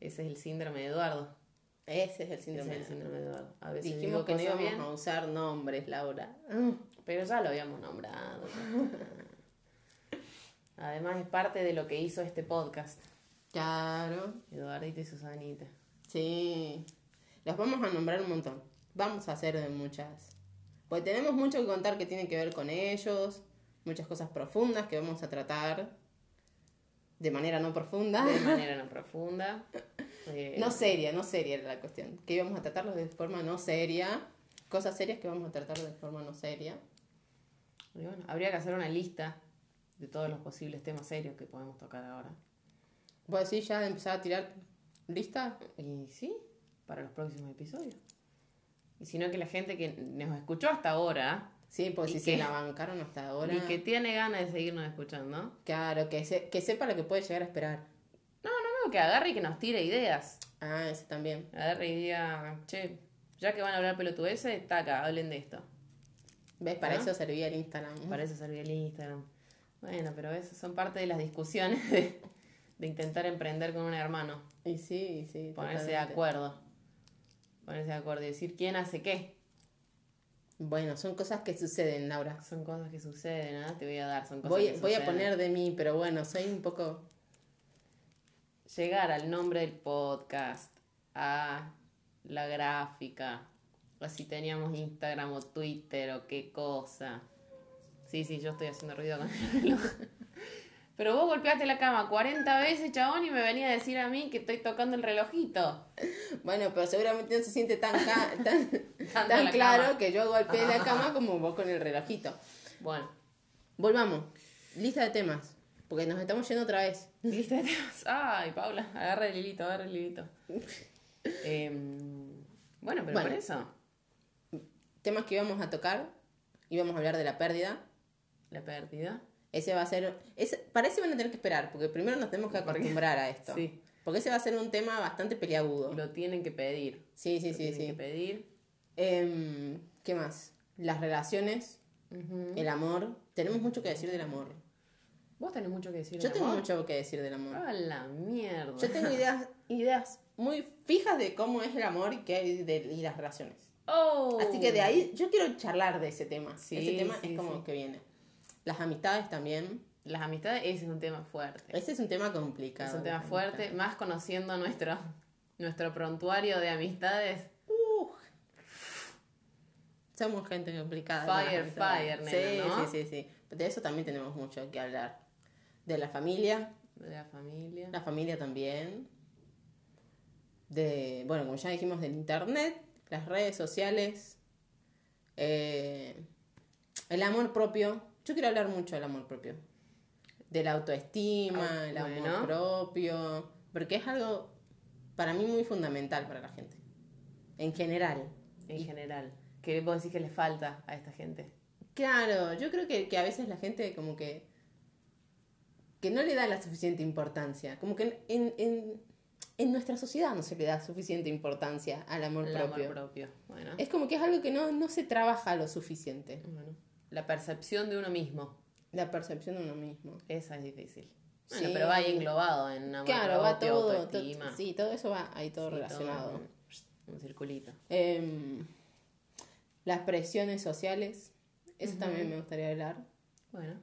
[SPEAKER 1] Ese es el síndrome de Eduardo.
[SPEAKER 2] Ese es el síndrome.
[SPEAKER 1] es el síndrome de Eduardo. A veces
[SPEAKER 2] Dijimos que no íbamos
[SPEAKER 1] bien,
[SPEAKER 2] a usar nombres, Laura.
[SPEAKER 1] pero ya lo habíamos nombrado. Además es parte de lo que hizo este podcast.
[SPEAKER 2] Claro.
[SPEAKER 1] Eduardita y Susanita.
[SPEAKER 2] Sí. Los vamos a nombrar un montón. Vamos a hacer de muchas. Porque tenemos mucho que contar que tiene que ver con ellos. Muchas cosas profundas que vamos a tratar. De manera no profunda.
[SPEAKER 1] De manera no profunda. Eh,
[SPEAKER 2] No seria, no seria era la cuestión. Que íbamos a tratarlos de forma no seria. Cosas serias que vamos a tratar de forma no seria.
[SPEAKER 1] y bueno, habría que hacer una lista de todos los posibles temas serios que podemos tocar ahora.
[SPEAKER 2] ¿Vos decís ya empezar a tirar lista?
[SPEAKER 1] Y sí, para los próximos episodios. Y si no, que la gente que nos escuchó hasta ahora
[SPEAKER 2] Sí, pues
[SPEAKER 1] ¿Y
[SPEAKER 2] si
[SPEAKER 1] qué?
[SPEAKER 2] se la bancaron hasta ahora.
[SPEAKER 1] y que tiene ganas de seguirnos escuchando,
[SPEAKER 2] Claro, que, se- que sepa lo que puede llegar a esperar.
[SPEAKER 1] No, que agarre y que nos tire ideas.
[SPEAKER 2] Ah, ese también.
[SPEAKER 1] Agarre y diga, che, ya que van a hablar pelotudeces, taca, hablen de esto.
[SPEAKER 2] ¿Ves? Para
[SPEAKER 1] ¿Ah?
[SPEAKER 2] eso servía el Instagram.
[SPEAKER 1] Para eso servía el Instagram. Bueno, pero esas son parte de las discusiones de, de intentar emprender con un hermano.
[SPEAKER 2] Y sí, y sí.
[SPEAKER 1] Ponerse de acuerdo. Ponerse de acuerdo y decir quién hace qué.
[SPEAKER 2] Bueno, son cosas que suceden, Laura.
[SPEAKER 1] Son cosas que suceden, nada te voy a dar, son cosas
[SPEAKER 2] Voy,
[SPEAKER 1] que
[SPEAKER 2] voy a poner de mí, pero bueno, soy un poco...
[SPEAKER 1] Llegar al nombre del podcast, a la gráfica, o si teníamos Instagram o Twitter o qué cosa. Sí, sí, yo estoy haciendo ruido con el reloj. Pero vos golpeaste la cama 40 veces, chabón, y me venía a decir a mí que estoy tocando el relojito.
[SPEAKER 2] Bueno, pero seguramente no se siente tan, claro
[SPEAKER 1] cama.
[SPEAKER 2] que yo golpeé la cama como vos con el relojito.
[SPEAKER 1] Bueno,
[SPEAKER 2] Volvamos. Lista de temas. Porque nos estamos yendo otra vez.
[SPEAKER 1] lista de temas. Ay, Paula, agarra el hilito, agarra el hilito. Em, bueno, pero
[SPEAKER 2] Bueno.
[SPEAKER 1] por eso,
[SPEAKER 2] Temas que íbamos a tocar. Íbamos a hablar de la pérdida.
[SPEAKER 1] la pérdida.
[SPEAKER 2] Ese va a ser... Ese, para ese van a tener que esperar, porque primero nos tenemos que acostumbrar a esto.
[SPEAKER 1] Sí,
[SPEAKER 2] Porque ese va a ser un tema bastante peliagudo.
[SPEAKER 1] lo tienen que pedir.
[SPEAKER 2] Sí, sí,
[SPEAKER 1] Lo
[SPEAKER 2] sí,
[SPEAKER 1] tienen
[SPEAKER 2] sí.
[SPEAKER 1] que pedir.
[SPEAKER 2] Em, ¿Qué más? Las relaciones,
[SPEAKER 1] Ujú.
[SPEAKER 2] el amor. Tenemos mucho que decir del amor.
[SPEAKER 1] Vos tenés mucho que decir.
[SPEAKER 2] Yo
[SPEAKER 1] del
[SPEAKER 2] tengo
[SPEAKER 1] amor?
[SPEAKER 2] mucho que decir del amor.
[SPEAKER 1] A la mierda.
[SPEAKER 2] Yo tengo ideas, ideas muy fijas de cómo es el amor y, qué hay de, y las relaciones.
[SPEAKER 1] Oh.
[SPEAKER 2] Así que de ahí yo quiero charlar de ese tema.
[SPEAKER 1] Sí,
[SPEAKER 2] ese tema
[SPEAKER 1] sí,
[SPEAKER 2] es como
[SPEAKER 1] sí.
[SPEAKER 2] que viene. Las amistades también.
[SPEAKER 1] Las amistades, ese es un tema fuerte.
[SPEAKER 2] Ese es un tema complicado.
[SPEAKER 1] Es un tema fuerte,
[SPEAKER 2] amistades.
[SPEAKER 1] más conociendo nuestro, nuestro prontuario de amistades.
[SPEAKER 2] Somos gente complicada.
[SPEAKER 1] Fire, fire, nena,
[SPEAKER 2] sí,
[SPEAKER 1] ¿no?
[SPEAKER 2] sí, sí, sí. De eso también tenemos mucho que hablar. De la familia,
[SPEAKER 1] De la familia.
[SPEAKER 2] la familia también. De, bueno, como ya dijimos, del internet, las redes sociales, eh, el amor propio. Yo quiero hablar mucho del amor propio. De la autoestima,
[SPEAKER 1] Ah,
[SPEAKER 2] el amor
[SPEAKER 1] bueno.
[SPEAKER 2] propio. Porque es algo para mí muy fundamental para la gente. En general.
[SPEAKER 1] En general. ¿Qué vos decís que le falta a esta gente?
[SPEAKER 2] Claro, yo creo que, que a veces la gente como que que no le da la suficiente importancia. Como que en, en, en nuestra sociedad no se le da suficiente importancia al amor
[SPEAKER 1] El
[SPEAKER 2] propio.
[SPEAKER 1] amor propio. Bueno.
[SPEAKER 2] Es como que es algo que no, no se trabaja lo suficiente.
[SPEAKER 1] Bueno. La percepción de uno mismo.
[SPEAKER 2] La percepción de uno mismo.
[SPEAKER 1] Esa es difícil. Bueno,
[SPEAKER 2] Sí.
[SPEAKER 1] pero va ahí englobado en amor
[SPEAKER 2] Claro, va todo, to-
[SPEAKER 1] autoestima.
[SPEAKER 2] sí, todo eso va ahí todo
[SPEAKER 1] Sí,
[SPEAKER 2] relacionado.
[SPEAKER 1] un, un circulito.
[SPEAKER 2] Em, las presiones sociales, eso también me gustaría hablar.
[SPEAKER 1] Bueno.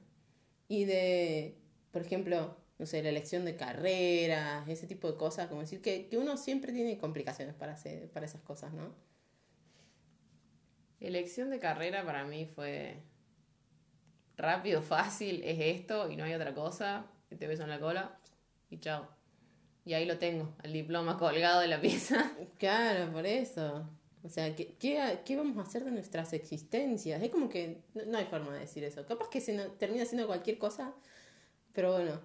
[SPEAKER 2] Y de, por ejemplo, no sé, la elección de carreras, ese tipo de cosas, como decir que, que uno siempre tiene complicaciones para, hacer, para esas cosas, ¿no?
[SPEAKER 1] Elección de carrera para mí fue rápido, fácil, es esto y no hay otra cosa. y Te beso en la cola y chao. Y ahí lo tengo, el diploma colgado de la pieza.
[SPEAKER 2] Claro, por eso. O sea, ¿qué, qué, qué vamos a hacer de nuestras existencias? Es como que no, no hay forma de decir eso. Capaz que se no- termina siendo cualquier cosa, pero bueno.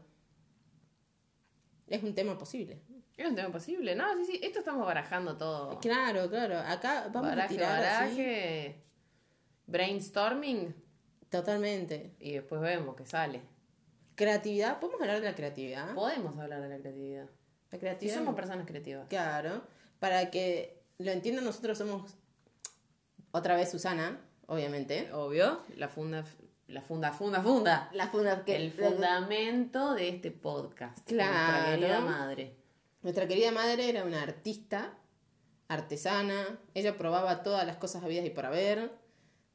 [SPEAKER 2] es un tema posible.
[SPEAKER 1] Es un tema posible. No, sí, sí, esto estamos barajando todo.
[SPEAKER 2] Claro, claro. Acá vamos a
[SPEAKER 1] baraje,
[SPEAKER 2] tirar así.
[SPEAKER 1] baraje, brainstorming
[SPEAKER 2] Totalmente.
[SPEAKER 1] y después vemos que sale.
[SPEAKER 2] Creatividad, ¿podemos hablar de la creatividad?
[SPEAKER 1] Podemos hablar de la creatividad.
[SPEAKER 2] La
[SPEAKER 1] Si
[SPEAKER 2] creatividad.
[SPEAKER 1] somos personas creativas.
[SPEAKER 2] Claro. Para que lo entiendan, nosotros somos otra vez Susana, obviamente.
[SPEAKER 1] Obvio, la funda, la funda, funda, funda.
[SPEAKER 2] La funda que
[SPEAKER 1] El fundamento de este podcast.
[SPEAKER 2] Claro.
[SPEAKER 1] Nuestra querida madre.
[SPEAKER 2] Nuestra querida madre era una artista, artesana, ella probaba todas las cosas habidas y por haber,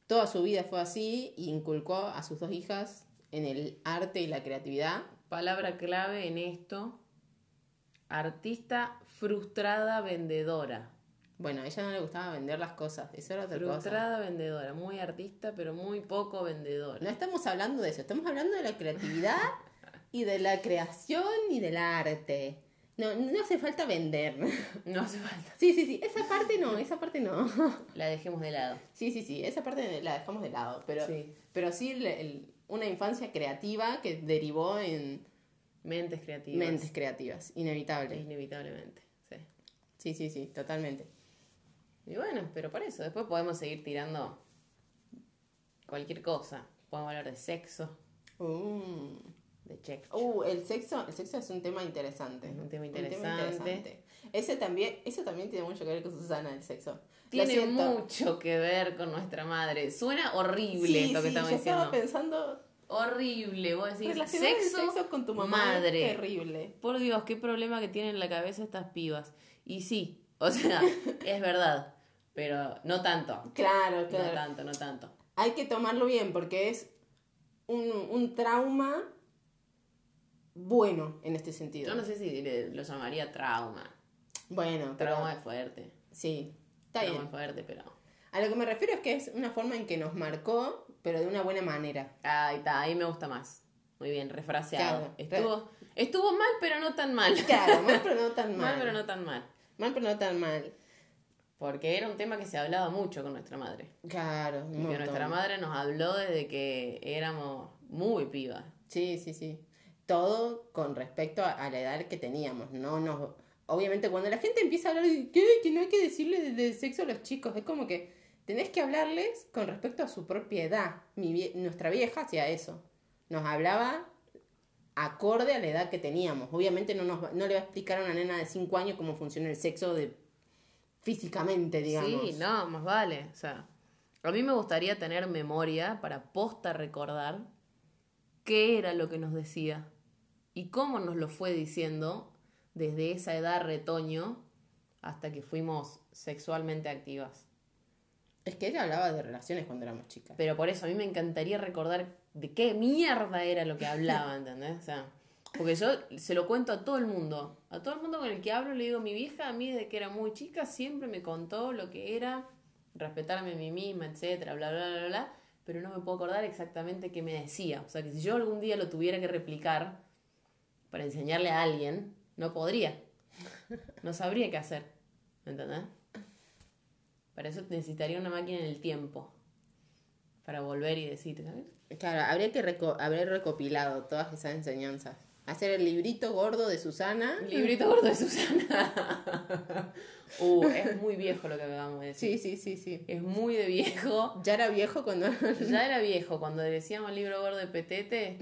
[SPEAKER 2] toda su vida fue así y inculcó a sus dos hijas en el arte y la creatividad.
[SPEAKER 1] Palabra clave en esto. Artista frustrada vendedora.
[SPEAKER 2] Bueno, a ella no le gustaba vender las cosas, eso era otra cosa.
[SPEAKER 1] Frustrada vendedora. Muy artista, pero muy poco vendedora.
[SPEAKER 2] No estamos hablando de eso, estamos hablando de la creatividad y de la creación y del arte. No, no hace falta vender.
[SPEAKER 1] No hace falta.
[SPEAKER 2] Sí, sí, sí, esa parte no, esa parte no.
[SPEAKER 1] La dejemos de lado.
[SPEAKER 2] Sí, sí, sí, esa parte la dejamos de lado, pero
[SPEAKER 1] Sí.
[SPEAKER 2] pero sí el- el- una infancia creativa que derivó en
[SPEAKER 1] Mentes creativas.
[SPEAKER 2] mentes creativas, inevitable.
[SPEAKER 1] Inevitablemente. Sí.
[SPEAKER 2] Sí, sí, sí, totalmente.
[SPEAKER 1] Y bueno, pero por eso. Después podemos seguir tirando cualquier cosa. Podemos hablar de sexo,
[SPEAKER 2] Uh,
[SPEAKER 1] de check.
[SPEAKER 2] Uh, el sexo, el sexo es un tema interesante.
[SPEAKER 1] Es un tema interesante.
[SPEAKER 2] Ese también, eso también tiene mucho que ver con Susana, el sexo.
[SPEAKER 1] Tiene mucho que ver con nuestra madre. Suena horrible
[SPEAKER 2] Sí,
[SPEAKER 1] esto que
[SPEAKER 2] sí,
[SPEAKER 1] estamos
[SPEAKER 2] yo
[SPEAKER 1] diciendo.
[SPEAKER 2] estaba pensando
[SPEAKER 1] Horrible. Vos decís, sexo,
[SPEAKER 2] sexo con tu mamá
[SPEAKER 1] madre.
[SPEAKER 2] terrible.
[SPEAKER 1] Por Dios, qué problema que tienen en la cabeza estas pibas. Y sí, o sea, es verdad. Pero no tanto.
[SPEAKER 2] Claro,
[SPEAKER 1] No
[SPEAKER 2] claro.
[SPEAKER 1] tanto, no tanto.
[SPEAKER 2] Hay que tomarlo bien porque es un, un trauma bueno en este sentido.
[SPEAKER 1] Yo no sé si le- lo llamaría trauma.
[SPEAKER 2] Bueno, pero
[SPEAKER 1] Trauma es fuerte.
[SPEAKER 2] sí, está
[SPEAKER 1] trauma
[SPEAKER 2] bien.
[SPEAKER 1] es fuerte, pero.
[SPEAKER 2] A lo que me refiero es que es una forma en que nos marcó, pero de una buena manera.
[SPEAKER 1] Ahí está, ahí me gusta más. Muy bien, refraseado.
[SPEAKER 2] Claro,
[SPEAKER 1] estuvo, estuvo mal, pero no tan mal.
[SPEAKER 2] Claro, mal pero no tan mal.
[SPEAKER 1] Mal, pero no tan mal.
[SPEAKER 2] Mal pero no tan mal.
[SPEAKER 1] Porque era un tema que se hablaba mucho con nuestra madre.
[SPEAKER 2] Claro, un
[SPEAKER 1] Que nuestra madre nos habló desde que éramos muy pibas.
[SPEAKER 2] Sí, sí, sí. Todo con respecto a, a la edad que teníamos. No nos... Obviamente cuando la gente empieza a hablar de ¿qué? que no hay que decirle de, de sexo a los chicos, es como que tenés que hablarles con respecto a su propia edad. Mi vie- nuestra vieja hacía eso. Nos hablaba acorde a la edad que teníamos. Obviamente no, nos, no le va a explicar a una nena de 5 años cómo funciona el sexo de físicamente, digamos.
[SPEAKER 1] Sí, no, más vale. O sea, a mí me gustaría tener memoria para posta recordar qué era lo que nos decía y cómo nos lo fue diciendo desde esa edad retoño hasta que fuimos sexualmente activas.
[SPEAKER 2] Es que ella hablaba de relaciones cuando éramos chicas.
[SPEAKER 1] Pero por eso a mí me encantaría recordar de qué mierda era lo que hablaba, ¿entendés? O sea, porque yo se lo cuento a todo el mundo. A todo el mundo con el que hablo le digo, mi vieja a mí desde que era muy chica siempre me contó lo que era respetarme a mí misma, etcétera, bla, bla, bla, bla, pero no me puedo acordar exactamente qué me decía. O sea, que si yo algún día lo tuviera que replicar para enseñarle a alguien, no podría. No sabría qué hacer, ¿entendés? Para eso necesitaría una máquina en el tiempo. Para volver y decir, ¿sabes?
[SPEAKER 2] Claro, habría que reco- recopilado todas esas enseñanzas. Hacer el librito gordo de Susana.
[SPEAKER 1] Librito gordo de Susana. uh, es muy viejo lo que acabamos de decir.
[SPEAKER 2] Sí, sí, sí, sí.
[SPEAKER 1] Es muy de viejo.
[SPEAKER 2] Ya era viejo cuando...
[SPEAKER 1] Ya era viejo cuando decíamos libro gordo de petete.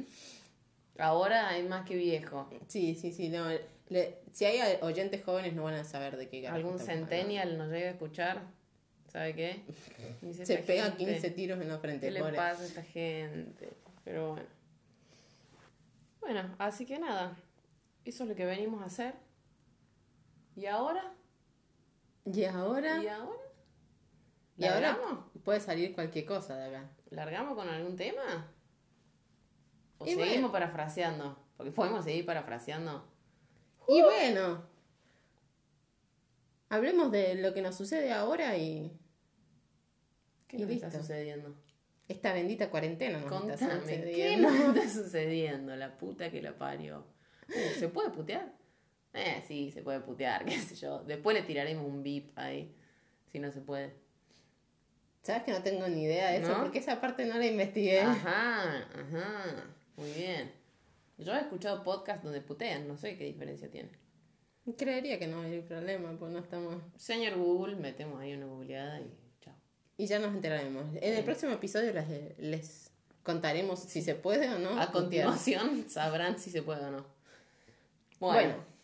[SPEAKER 1] Ahora es más que viejo.
[SPEAKER 2] sí, sí, sí, no. le- si hay oyentes jóvenes no van a saber de qué
[SPEAKER 1] Algún centennial nos llega a escuchar. ¿Sabe qué?
[SPEAKER 2] Se
[SPEAKER 1] "Esta
[SPEAKER 2] pega
[SPEAKER 1] gente,
[SPEAKER 2] 15 tiros en la frente,
[SPEAKER 1] ¿Qué le
[SPEAKER 2] pobre.
[SPEAKER 1] pasa a esta gente? Pero bueno. Bueno, así que nada. Eso es lo que venimos a hacer. ¿Y ahora?
[SPEAKER 2] Y ahora...
[SPEAKER 1] ¿Y ahora?
[SPEAKER 2] Y ahora puede salir cualquier cosa de acá.
[SPEAKER 1] ¿Largamos con algún tema? ¿O
[SPEAKER 2] Y
[SPEAKER 1] seguimos
[SPEAKER 2] bueno.
[SPEAKER 1] parafraseando? Porque podemos seguir parafraseando.
[SPEAKER 2] Y bueno, hablemos de lo que nos sucede ahora y
[SPEAKER 1] ¿Qué
[SPEAKER 2] Y
[SPEAKER 1] nos está
[SPEAKER 2] listo.
[SPEAKER 1] sucediendo?
[SPEAKER 2] Esta bendita cuarentena nos está
[SPEAKER 1] Contame, ¿qué
[SPEAKER 2] sucediendo.
[SPEAKER 1] nos está sucediendo? La puta que la parió. Uh, ¿Se puede putear? Eh, sí, se puede putear, qué sé yo. Después le tiraremos un beep ahí, si no se puede.
[SPEAKER 2] ¿Sabes que no tengo ni idea de eso?
[SPEAKER 1] ¿No?
[SPEAKER 2] Porque esa parte no la investigué.
[SPEAKER 1] Ajá, ajá. Muy bien. Yo he escuchado podcasts donde putean, no sé qué diferencia tiene.
[SPEAKER 2] Creería que no hay problema, pues no estamos...
[SPEAKER 1] Señor Google, metemos ahí una googleada y.
[SPEAKER 2] Y ya nos enteraremos. En el próximo episodio les, les contaremos si se puede o no.
[SPEAKER 1] A continuación sabrán si se puede o no.
[SPEAKER 2] Bueno.
[SPEAKER 1] Bueno,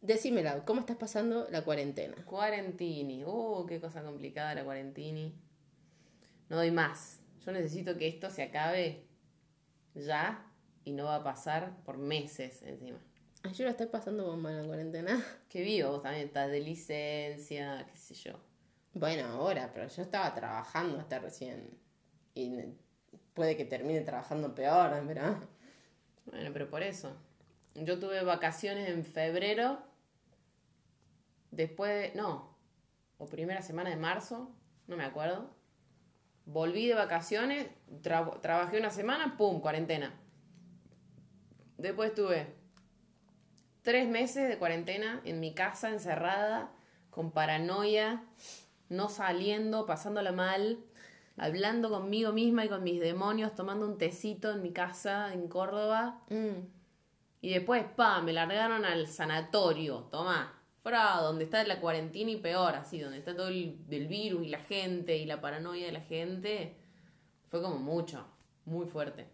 [SPEAKER 2] Decímela, ¿cómo estás pasando la cuarentena?
[SPEAKER 1] cuarentini. Uh, qué cosa complicada la cuarentini. No doy más. Yo necesito que esto se acabe ya y no va a pasar por meses encima.
[SPEAKER 2] Ay, yo la estoy pasando bomba en la cuarentena.
[SPEAKER 1] Que vivo, vos también estás de licencia, qué sé yo.
[SPEAKER 2] Bueno, ahora, pero yo estaba trabajando hasta recién. Y puede que termine trabajando peor, pero...
[SPEAKER 1] Bueno, pero por eso. Yo tuve vacaciones en febrero. Después, de- no, o primera semana de marzo, no me acuerdo. Volví de vacaciones, tra- trabajé una semana, ¡pum! Cuarentena. Después tuve tres meses de cuarentena en mi casa, encerrada, con paranoia, no saliendo, pasándola mal, hablando conmigo misma y con mis demonios, tomando un tecito en mi casa en Córdoba.
[SPEAKER 2] Mm.
[SPEAKER 1] Y después, pa, me largaron al sanatorio, tomá. Fra, donde está la cuarentena y peor, así, donde está todo el, el virus y la gente y la paranoia de la gente. Fue como mucho, muy fuerte.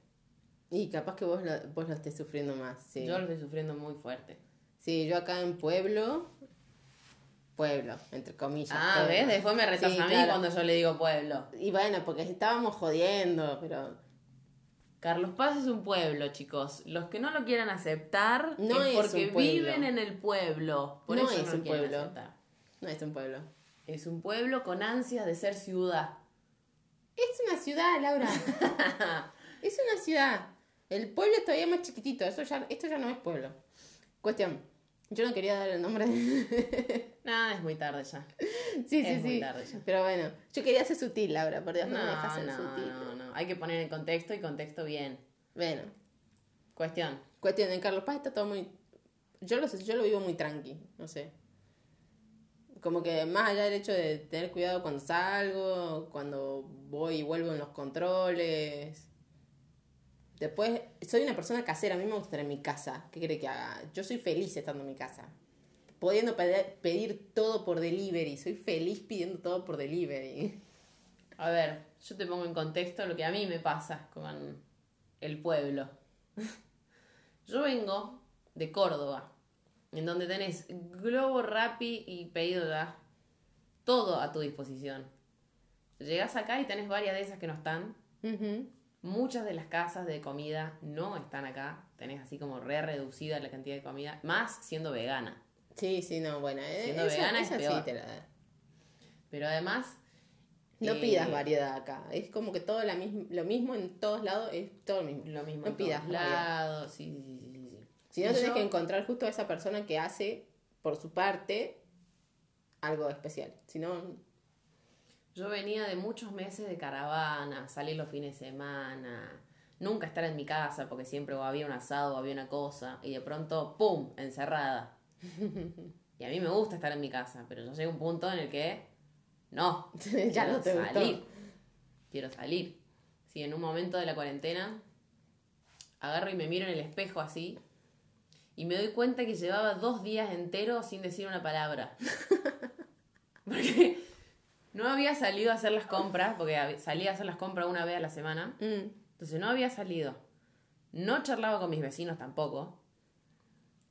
[SPEAKER 2] Y capaz que vos lo, vos lo estés sufriendo más, sí.
[SPEAKER 1] Yo lo estoy sufriendo muy fuerte.
[SPEAKER 2] Sí, yo acá en Pueblo... Pueblo, entre comillas.
[SPEAKER 1] Ah,
[SPEAKER 2] pueblo.
[SPEAKER 1] ¿ves? Después me retas
[SPEAKER 2] Sí,
[SPEAKER 1] a mí
[SPEAKER 2] claro.
[SPEAKER 1] cuando yo le digo pueblo.
[SPEAKER 2] Y bueno, porque estábamos jodiendo, pero...
[SPEAKER 1] Carlos Paz es un pueblo, chicos. Los que no lo quieran aceptar
[SPEAKER 2] No
[SPEAKER 1] es porque
[SPEAKER 2] un pueblo.
[SPEAKER 1] viven en el pueblo. Por
[SPEAKER 2] No
[SPEAKER 1] eso
[SPEAKER 2] es
[SPEAKER 1] no
[SPEAKER 2] un pueblo.
[SPEAKER 1] aceptar.
[SPEAKER 2] No es un pueblo.
[SPEAKER 1] Es un pueblo con ansias de ser ciudad.
[SPEAKER 2] Es una ciudad, Laura. es una ciudad. El pueblo es todavía más chiquitito. Eso ya, esto ya no es pueblo. Cuestión. Yo no quería dar el nombre.
[SPEAKER 1] Nada, es muy tarde ya.
[SPEAKER 2] sí, sí,
[SPEAKER 1] Es muy
[SPEAKER 2] sí.
[SPEAKER 1] tarde ya.
[SPEAKER 2] Pero bueno, yo quería ser sutil, Laura. Por Dios, no, me dejas
[SPEAKER 1] No,
[SPEAKER 2] ser
[SPEAKER 1] no,
[SPEAKER 2] sutil.
[SPEAKER 1] no, no. Hay que poner en contexto y contexto bien.
[SPEAKER 2] Bueno,
[SPEAKER 1] Cuestión.
[SPEAKER 2] cuestión. En Carlos Paz está todo muy. Yo lo sé, yo lo vivo muy tranqui. No sé. Como que más allá del hecho de tener cuidado cuando salgo, cuando voy y vuelvo en los controles. Después, soy una persona casera, a mí me gusta estar en mi casa. ¿Qué quiere que haga? Yo soy feliz estando en mi casa. Pudiendo pedir, todo por delivery. Soy feliz pidiendo todo por delivery.
[SPEAKER 1] A ver, yo te pongo en contexto lo que a mí me pasa con el pueblo. Yo vengo de Córdoba, en donde tenés Globo, Rappi y pedido ya. Todo a tu disposición. Llegás acá y tenés varias de esas que no están.
[SPEAKER 2] Ujú.
[SPEAKER 1] Muchas de las casas de comida no están acá. Tenés así como re reducida la cantidad de comida. Más siendo vegana.
[SPEAKER 2] Sí, sí, no, bueno. eh,
[SPEAKER 1] Siendo
[SPEAKER 2] esa-
[SPEAKER 1] vegana es
[SPEAKER 2] esa sí
[SPEAKER 1] peor.
[SPEAKER 2] te la da.
[SPEAKER 1] Pero además.
[SPEAKER 2] No
[SPEAKER 1] eh,
[SPEAKER 2] pidas variedad acá. Es como que todo la mismo, lo mismo en todos lados es todo lo mismo.
[SPEAKER 1] Lo mismo
[SPEAKER 2] No
[SPEAKER 1] en todos
[SPEAKER 2] pidas variedad.
[SPEAKER 1] lados. Sí, sí, sí, sí, sí.
[SPEAKER 2] Si no,
[SPEAKER 1] Y
[SPEAKER 2] tenés
[SPEAKER 1] yo-
[SPEAKER 2] que encontrar justo a esa persona que hace, por su parte, algo especial. Si no,
[SPEAKER 1] Yo venía de muchos meses de caravana, salir los fines de semana, nunca estar en mi casa porque siempre había un asado o había una cosa y de pronto, ¡pum!, encerrada. Y a mí me gusta estar en mi casa, pero yo llego a un punto en el que no,
[SPEAKER 2] ya no te gustó.
[SPEAKER 1] salir. Quiero salir. Si en un momento de la cuarentena agarro y me miro en el espejo así y me doy cuenta que llevaba dos días enteros sin decir una palabra. Porque no había salido a hacer las compras, porque salía a hacer las compras una vez a la semana.
[SPEAKER 2] Mm,
[SPEAKER 1] Entonces no había salido. No charlaba con mis vecinos tampoco.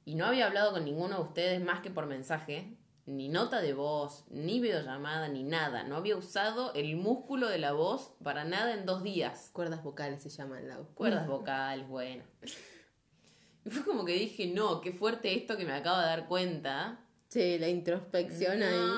[SPEAKER 1] Y no había hablado con ninguno de ustedes más que por mensaje. Ni nota de voz, ni videollamada, ni nada. No había usado el músculo de la voz para nada en dos días.
[SPEAKER 2] cuerdas vocales se llaman, Lau.
[SPEAKER 1] Cuerdas vocales, bueno. Y fue como que dije, no, qué fuerte esto que me acabo de dar cuenta.
[SPEAKER 2] Sí, la introspección ahí.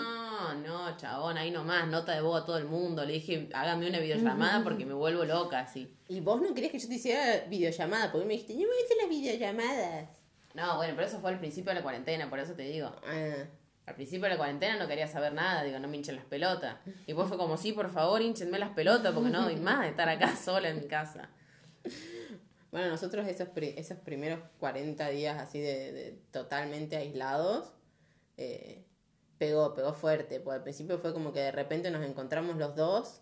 [SPEAKER 1] No, no, chabón, ahí nomás, nota de voz a todo el mundo. Le dije, hágame una videollamada porque me vuelvo loca así.
[SPEAKER 2] Y vos no querías que yo te hiciera videollamada, porque me dijiste, yo me hice las videollamadas.
[SPEAKER 1] No, bueno, pero eso fue al principio de la cuarentena, por eso te digo.
[SPEAKER 2] Ah,
[SPEAKER 1] Al principio de la cuarentena no quería saber nada, digo, no me hinchen las pelotas. Y después fue como, sí, por favor, hinchenme las pelotas porque no doy más de estar acá sola en mi casa.
[SPEAKER 2] Bueno, nosotros esos, pri- esos primeros 40 días así de, de totalmente aislados, eh, pegó, pegó fuerte, porque al principio fue como que de repente nos encontramos los dos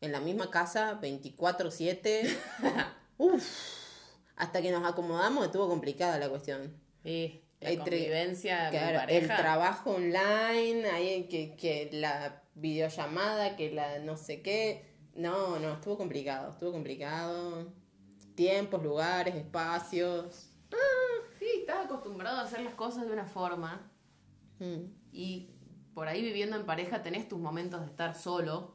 [SPEAKER 2] en la misma casa, 24/7. Uf, hasta que nos acomodamos estuvo complicada la cuestión.
[SPEAKER 1] Y la
[SPEAKER 2] Entre-
[SPEAKER 1] convivencia con
[SPEAKER 2] Claro,
[SPEAKER 1] pareja.
[SPEAKER 2] el trabajo online, ahí que, que la videollamada, que la no sé qué. No, no, estuvo complicado, estuvo complicado. Tiempos, lugares, espacios.
[SPEAKER 1] Sí, estás acostumbrado a hacer las cosas de una forma
[SPEAKER 2] Mm.
[SPEAKER 1] y por ahí viviendo en pareja tenés tus momentos de estar solo.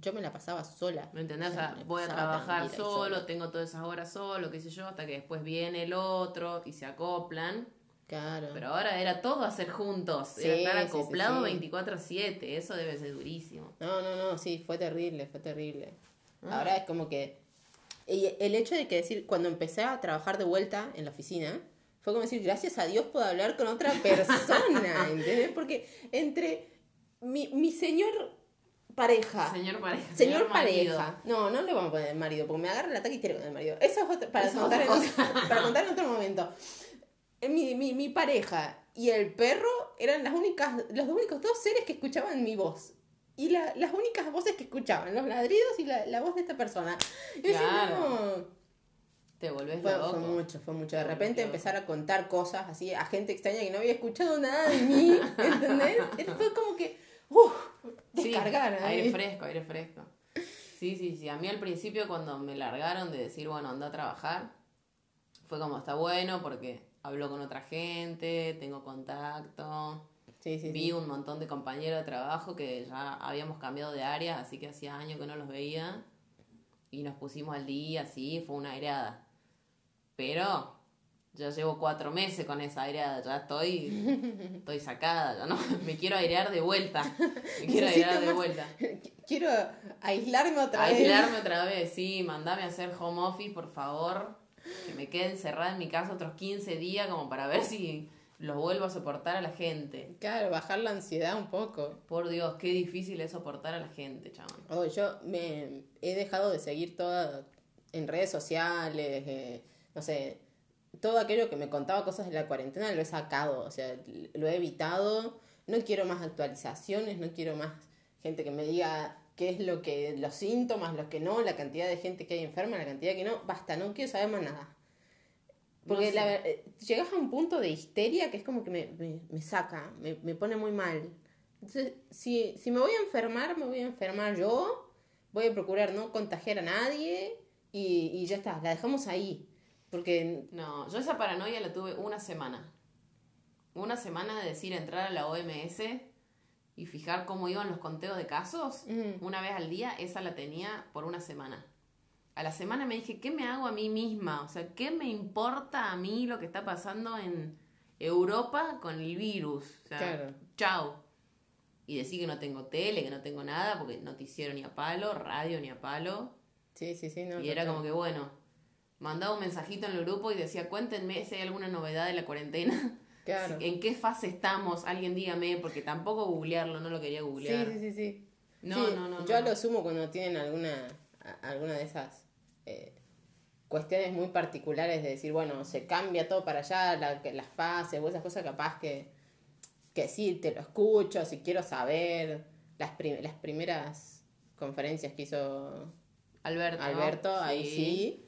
[SPEAKER 2] Yo me la pasaba sola.
[SPEAKER 1] ¿Me entendés? O
[SPEAKER 2] sea,
[SPEAKER 1] sea,
[SPEAKER 2] me
[SPEAKER 1] voy a trabajar solo, tengo todas esas horas solo, qué sé yo, hasta que después viene el otro y se acoplan.
[SPEAKER 2] Claro.
[SPEAKER 1] Pero ahora era todo hacer juntos,
[SPEAKER 2] Sí,
[SPEAKER 1] era estar
[SPEAKER 2] sí, sí,
[SPEAKER 1] acoplado
[SPEAKER 2] sí.
[SPEAKER 1] 24/7, eso debe ser durísimo.
[SPEAKER 2] No, no, no, sí, fue terrible, fue terrible.
[SPEAKER 1] Ah.
[SPEAKER 2] Ahora es como que... y el hecho de que decir, cuando empecé a trabajar de vuelta en la oficina, fue como decir, gracias a Dios puedo hablar con otra persona, ¿entendés? Porque entre mi, mi señor pareja,
[SPEAKER 1] Señor pareja.
[SPEAKER 2] señor, pareja, no, no le vamos a poner marido, porque me agarra el ataque histérico del marido. Eso es para,
[SPEAKER 1] Eso es
[SPEAKER 2] contar en, otro- para contar en otro momento. Eh, Mi, mi, mi pareja y el perro eran las únicas, los únicos dos seres que escuchaban mi voz. Y la- las únicas voces que escuchaban, los ladridos y la, la voz de esta persona. Y decía,
[SPEAKER 1] Claro.
[SPEAKER 2] no,
[SPEAKER 1] Te volvés
[SPEAKER 2] fue,
[SPEAKER 1] loco.
[SPEAKER 2] fue mucho, fue mucho. De repente empezar a contar cosas así a gente extraña que no había escuchado nada de mí, ¿entendés? Fue como que, uff,
[SPEAKER 1] Sí,
[SPEAKER 2] descargar. ¿eh?
[SPEAKER 1] aire fresco, aire fresco. Sí, sí, sí. A mí al principio cuando me largaron de decir, bueno, anda a trabajar, fue como, está bueno porque hablo con otra gente, tengo contacto.
[SPEAKER 2] Sí, sí,
[SPEAKER 1] Vi
[SPEAKER 2] sí.
[SPEAKER 1] un montón de compañeros de trabajo que ya habíamos cambiado de área, así que hacía años que no los veía. Y nos pusimos al día, sí, fue una aireada. Pero ya llevo cuatro meses con esa aireada, ya estoy, estoy sacada, ya no, me quiero airear de vuelta. Me quiero airear de vuelta.
[SPEAKER 2] Quiero aislarme otra vez.
[SPEAKER 1] Aislarme otra vez, sí, mandame a hacer home office, por favor. Que me quede encerrada en mi casa otros 15 días como para ver si los vuelvo a soportar a la gente.
[SPEAKER 2] Claro, bajar la ansiedad un poco.
[SPEAKER 1] Por Dios, qué difícil es soportar a la gente, chaval.
[SPEAKER 2] Oh, yo me he dejado de seguir toda en redes sociales, eh, no sé, todo aquello que me contaba cosas de la cuarentena lo he sacado, o sea, lo he evitado. No quiero más actualizaciones, no quiero más gente que me diga qué es lo que, los síntomas, los que no, la cantidad de gente que hay enferma, la cantidad que no, basta, no quiero saber más nada. Porque
[SPEAKER 1] No sé.
[SPEAKER 2] la ver- eh, llegas a un punto de histeria que es como que me, me, me saca, me, me pone muy mal. Entonces, si, si me voy a enfermar, me voy a enfermar yo, voy a procurar no contagiar a nadie y, y ya está, la dejamos ahí. Porque,
[SPEAKER 1] No, yo esa paranoia la tuve una semana. Una semana de decir entrar a la OMS y fijar cómo iban los conteos de casos,
[SPEAKER 2] Mm.
[SPEAKER 1] una vez al día, esa la tenía por una semana. A la semana me dije, ¿qué me hago a mí misma? O sea, ¿qué me importa a mí lo que está pasando en Europa con el virus? O sea,
[SPEAKER 2] Claro.
[SPEAKER 1] chau. Y decir que no tengo tele, que no tengo nada, porque noticiero ni a palo, radio ni a palo.
[SPEAKER 2] sí, sí, sí, no.
[SPEAKER 1] Y era como que, bueno, mandaba un mensajito en el grupo y decía, cuéntenme si hay alguna novedad de la cuarentena.
[SPEAKER 2] Claro.
[SPEAKER 1] ¿En qué fase estamos? Alguien dígame, porque tampoco googlearlo, no lo quería googlear.
[SPEAKER 2] sí, sí, sí.
[SPEAKER 1] No,
[SPEAKER 2] Sí,
[SPEAKER 1] no, no.
[SPEAKER 2] Yo a
[SPEAKER 1] no.
[SPEAKER 2] lo sumo cuando tienen alguna, alguna de esas eh, cuestiones muy particulares de decir, bueno, se cambia todo para allá, la, las fases o esas cosas capaz que, que sí, te lo escucho, si quiero saber las, prim- las primeras conferencias que hizo
[SPEAKER 1] Alberto.
[SPEAKER 2] Alberto, ahí sí.
[SPEAKER 1] Yo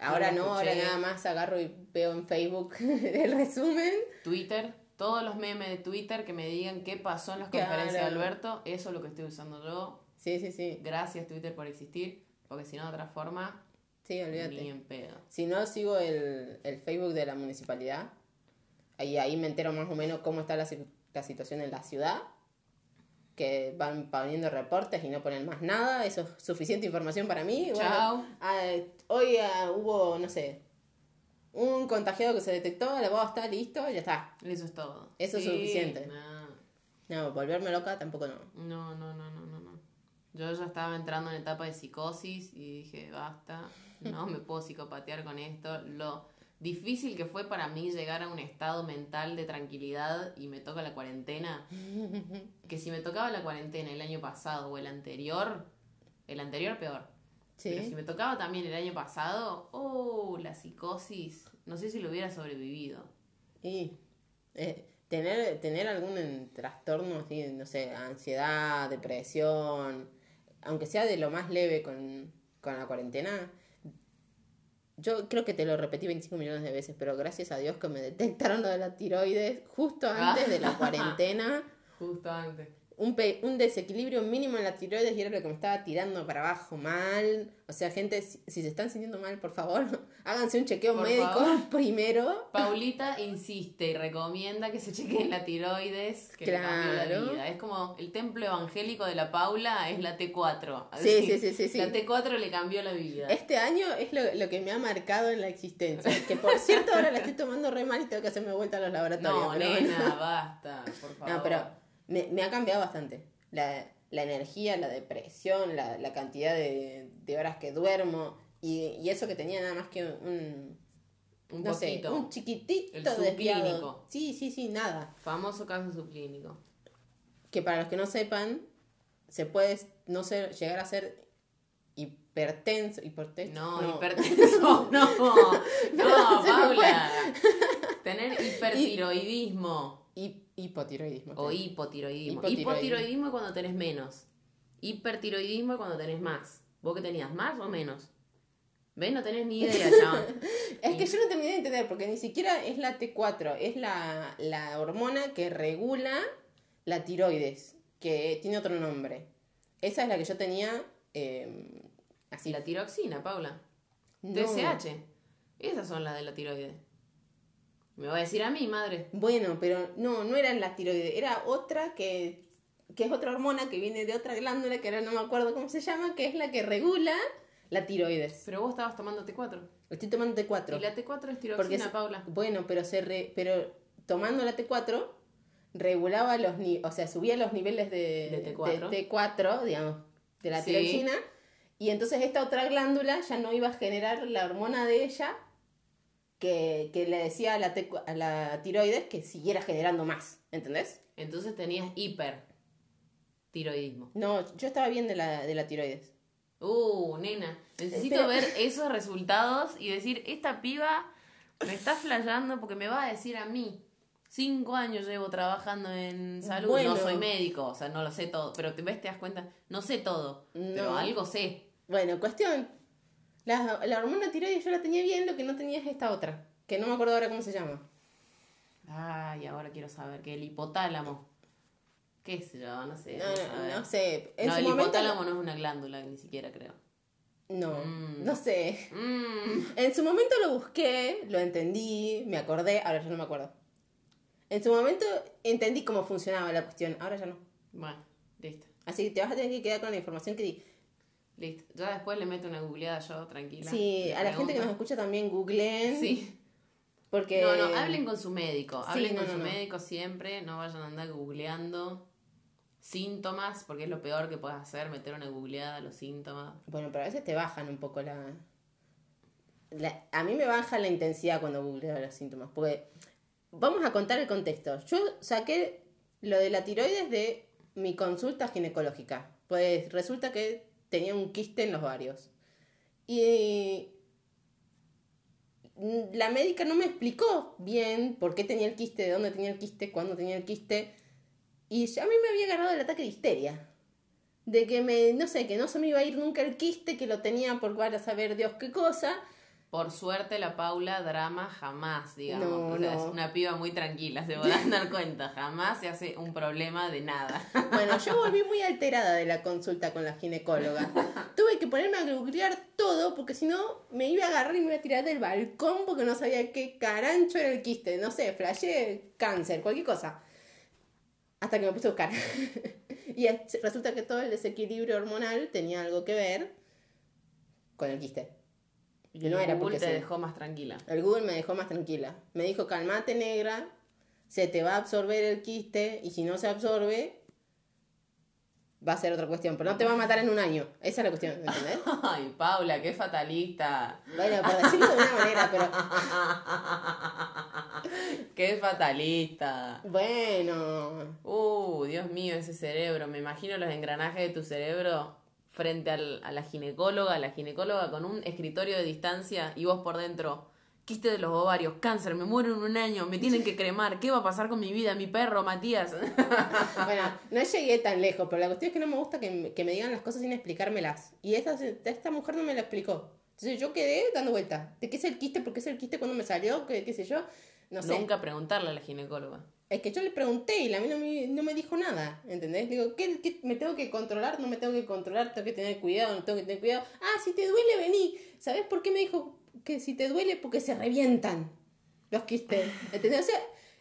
[SPEAKER 2] Ahora no, ahora nada más agarro y veo en Facebook el resumen.
[SPEAKER 1] Twitter, todos los memes de Twitter que me digan qué pasó en las
[SPEAKER 2] Claro.
[SPEAKER 1] conferencias de Alberto, eso es lo que estoy usando yo.
[SPEAKER 2] Sí, sí, sí.
[SPEAKER 1] Gracias Twitter por existir, porque si no de otra forma,
[SPEAKER 2] Sí, olvídate.
[SPEAKER 1] ni en pedo.
[SPEAKER 2] Si no, sigo el, el Facebook de la municipalidad. Ahí, ahí me entero más o menos cómo está la, la situación en la ciudad. Que van poniendo reportes y no ponen más nada. Eso es suficiente información para mí. Bueno,
[SPEAKER 1] Chao.
[SPEAKER 2] ah, hoy ah, hubo, no sé, un contagiado que se detectó, la voz está listo, ya está.
[SPEAKER 1] Eso es todo.
[SPEAKER 2] Eso es suficiente.
[SPEAKER 1] no.
[SPEAKER 2] No, volverme loca tampoco no.
[SPEAKER 1] No, no, no, no, no, no. Yo ya estaba entrando en etapa de psicosis y dije, basta, no me puedo psicopatear con esto. Lo difícil que fue para mí llegar a un estado mental de tranquilidad y me toca la cuarentena. Que si me tocaba la cuarentena el año pasado o el anterior, el anterior peor. Pero si me tocaba también el año pasado, oh, la psicosis, no sé si lo hubiera sobrevivido.
[SPEAKER 2] Y eh, tener, tener algún trastorno, así, no sé, ansiedad, depresión, aunque sea de lo más leve con, con la cuarentena, yo creo que te lo repetí 25 millones de veces, pero gracias a Dios que me detectaron lo de la tiroides justo antes de la cuarentena.
[SPEAKER 1] Justo antes.
[SPEAKER 2] Un, desequilibrio mínimo en la tiroides y era lo que me estaba tirando para abajo mal. O sea, gente, si, si se están sintiendo mal, por favor, háganse un chequeo
[SPEAKER 1] Por
[SPEAKER 2] médico
[SPEAKER 1] favor.
[SPEAKER 2] primero.
[SPEAKER 1] Paulita insiste y recomienda que se chequeen la tiroides, que le cambió la
[SPEAKER 2] Claro.
[SPEAKER 1] vida. Es como el templo evangélico de la Paula es la T4.
[SPEAKER 2] Sí,
[SPEAKER 1] Así,
[SPEAKER 2] sí, sí, sí, sí.
[SPEAKER 1] La T4 le cambió la vida.
[SPEAKER 2] Este año es lo, lo que me ha marcado en la existencia. Que por cierto, ahora la estoy tomando re mal y tengo que hacerme vuelta a los laboratorios.
[SPEAKER 1] No, nena,
[SPEAKER 2] bueno.
[SPEAKER 1] basta, por favor.
[SPEAKER 2] No, pero me, me ha cambiado bastante. La, la energía, la depresión, la, la cantidad de, de horas que duermo. Y, y eso que tenía nada más que un.
[SPEAKER 1] Un
[SPEAKER 2] no sé,
[SPEAKER 1] poquito.
[SPEAKER 2] un chiquitito
[SPEAKER 1] El
[SPEAKER 2] desviado.
[SPEAKER 1] subclínico.
[SPEAKER 2] Sí, sí, sí, nada.
[SPEAKER 1] Famoso caso subclínico.
[SPEAKER 2] Que para los que no sepan, se puede no ser, llegar a ser hipertenso. hipertenso
[SPEAKER 1] No, hipertenso, no. No,
[SPEAKER 2] me
[SPEAKER 1] Paula. Tener hipertiroidismo
[SPEAKER 2] Hi- hipotiroidismo.
[SPEAKER 1] o hipotiroidismo.
[SPEAKER 2] Hipotiroidismo.
[SPEAKER 1] Hipotiroidismo es cuando tenés menos. Hipertiroidismo es cuando tenés más. ¿Vos qué tenías? ¿Más o menos? ¿Ves? No tenés ni idea, chaval.
[SPEAKER 2] Es que yo no terminé de entender, porque ni siquiera es la T4, es la, la hormona que regula la tiroides, que tiene otro nombre. Esa es la que yo tenía eh, así.
[SPEAKER 1] La tiroxina, Paula.
[SPEAKER 2] No.
[SPEAKER 1] TSH. Esas son las de la tiroides. Me va a decir a mí, madre.
[SPEAKER 2] Bueno, pero no, no era la tiroides, era otra que, que es otra hormona que viene de otra glándula, que ahora no me acuerdo cómo se llama, que es la que regula la tiroides.
[SPEAKER 1] Pero vos estabas tomando T4.
[SPEAKER 2] Estoy tomando T4.
[SPEAKER 1] Y la T4 es tiroxina,
[SPEAKER 2] Porque
[SPEAKER 1] Paula.
[SPEAKER 2] Bueno, pero se re- pero tomando la T4 regulaba los ni o sea, subía los niveles de,
[SPEAKER 1] De T4.
[SPEAKER 2] de T4, digamos, de la
[SPEAKER 1] Sí.
[SPEAKER 2] tiroxina, y entonces esta otra glándula ya no iba a generar la hormona de ella que, que le decía a la, a la tiroides que siguiera generando más, ¿entendés?
[SPEAKER 1] Entonces tenías hipertiroidismo.
[SPEAKER 2] No, yo estaba bien de la, de la tiroides.
[SPEAKER 1] Uh, nena, necesito
[SPEAKER 2] Espera.
[SPEAKER 1] ver esos resultados y decir, esta piba me está flayando porque me va a decir a mí. Cinco años llevo trabajando en salud,
[SPEAKER 2] Bueno.
[SPEAKER 1] no soy médico, o sea, no lo sé todo, pero ves, te das cuenta, no sé todo, pero
[SPEAKER 2] No.
[SPEAKER 1] algo sé.
[SPEAKER 2] Bueno, cuestión. La, la hormona tiroides yo la tenía bien, lo que no tenía es esta otra, que no me acuerdo ahora cómo se llama.
[SPEAKER 1] Ay, ahora quiero saber que el hipotálamo, qué sé yo, no sé.
[SPEAKER 2] No, no sé. En
[SPEAKER 1] no,
[SPEAKER 2] su
[SPEAKER 1] el
[SPEAKER 2] momento.
[SPEAKER 1] hipotálamo no es una glándula, ni siquiera creo.
[SPEAKER 2] No,
[SPEAKER 1] Mm.
[SPEAKER 2] no sé.
[SPEAKER 1] Mm,
[SPEAKER 2] En su momento lo busqué, lo entendí, me acordé, ahora ya no me acuerdo. En su momento entendí cómo funcionaba la cuestión, ahora ya no.
[SPEAKER 1] bueno, listo.
[SPEAKER 2] Así que te vas a tener que quedar con la información que di.
[SPEAKER 1] Listo. Ya después le meto una googleada yo, tranquila.
[SPEAKER 2] Sí, a la gente que nos escucha también googleen.
[SPEAKER 1] Sí.
[SPEAKER 2] Porque.
[SPEAKER 1] No, no, hablen con su médico.
[SPEAKER 2] Sí,
[SPEAKER 1] Hablen
[SPEAKER 2] no,
[SPEAKER 1] con
[SPEAKER 2] no,
[SPEAKER 1] su
[SPEAKER 2] no.
[SPEAKER 1] médico siempre. No vayan a andar googleando síntomas, porque es lo peor que puedes hacer, meter una googleada a los síntomas.
[SPEAKER 2] Bueno, pero a veces te bajan un poco la... la- A mí me baja la intensidad cuando googleo los síntomas. Porque vamos a contar el contexto. Yo saqué lo de la tiroides de mi consulta ginecológica. Pues resulta que tenía un quiste en los ovarios. Y la médica no me explicó bien por qué tenía el quiste, de dónde tenía el quiste, cuándo tenía el quiste. Y a mí me había agarrado el ataque de histeria. De que me, no sé, que no se me iba a ir nunca el quiste, que lo tenía por para saber Dios qué cosa.
[SPEAKER 1] Por suerte, la Paula drama jamás, digamos.
[SPEAKER 2] No,
[SPEAKER 1] o sea,
[SPEAKER 2] no.
[SPEAKER 1] es una piba muy tranquila, se podrán dar cuenta. Jamás se hace un problema de nada.
[SPEAKER 2] Bueno, yo volví muy alterada de la consulta con la ginecóloga. Tuve que ponerme a googlear todo porque si no me iba a agarrar y me iba a tirar del balcón porque no sabía qué carancho era el quiste. No sé, flashé cáncer, cualquier cosa. Hasta que me puse a buscar. y es- resulta que todo el desequilibrio hormonal tenía algo que ver con el quiste. Y no era
[SPEAKER 1] Google
[SPEAKER 2] porque
[SPEAKER 1] te
[SPEAKER 2] sí.
[SPEAKER 1] dejó más tranquila.
[SPEAKER 2] El Google me dejó más tranquila. Me dijo, calmate negra, se te va a absorber el quiste y si no se absorbe, va a ser otra cuestión. Pero no te va a matar en un año. Esa es la cuestión, ¿entendés?
[SPEAKER 1] Ay, Paula, qué fatalista.
[SPEAKER 2] Bueno, por decirlo de una manera, pero
[SPEAKER 1] Qué fatalista.
[SPEAKER 2] bueno.
[SPEAKER 1] Uh, Dios mío, ese cerebro. Me imagino los engranajes de tu cerebro frente al- a la ginecóloga, la ginecóloga con un escritorio de distancia y vos por dentro. Quiste de los ovarios, cáncer, me muero en un año, me tienen que cremar, ¿qué va a pasar con mi vida? Mi perro, Matías.
[SPEAKER 2] Bueno, no llegué tan lejos, pero la cuestión es que no me gusta que, me- que me digan las cosas sin explicármelas. Y esta, esta mujer no me la explicó. Entonces yo quedé dando vuelta. ¿De qué es el quiste? ¿Por qué es el quiste? ¿Cuándo me salió? ¿Qué, qué sé yo? No sé.
[SPEAKER 1] Nunca preguntarle a la ginecóloga.
[SPEAKER 2] Es que yo le pregunté y la mina no me, no me dijo nada, ¿entendés? Digo, ¿qué, qué, me tengo que controlar? ¿No me tengo que controlar? ¿Tengo que tener cuidado? ¿No tengo que tener cuidado? Ah, si te duele, vení. ¿Sabes por qué me dijo que si te duele? Porque se revientan los quistes, ¿entendés? O sea,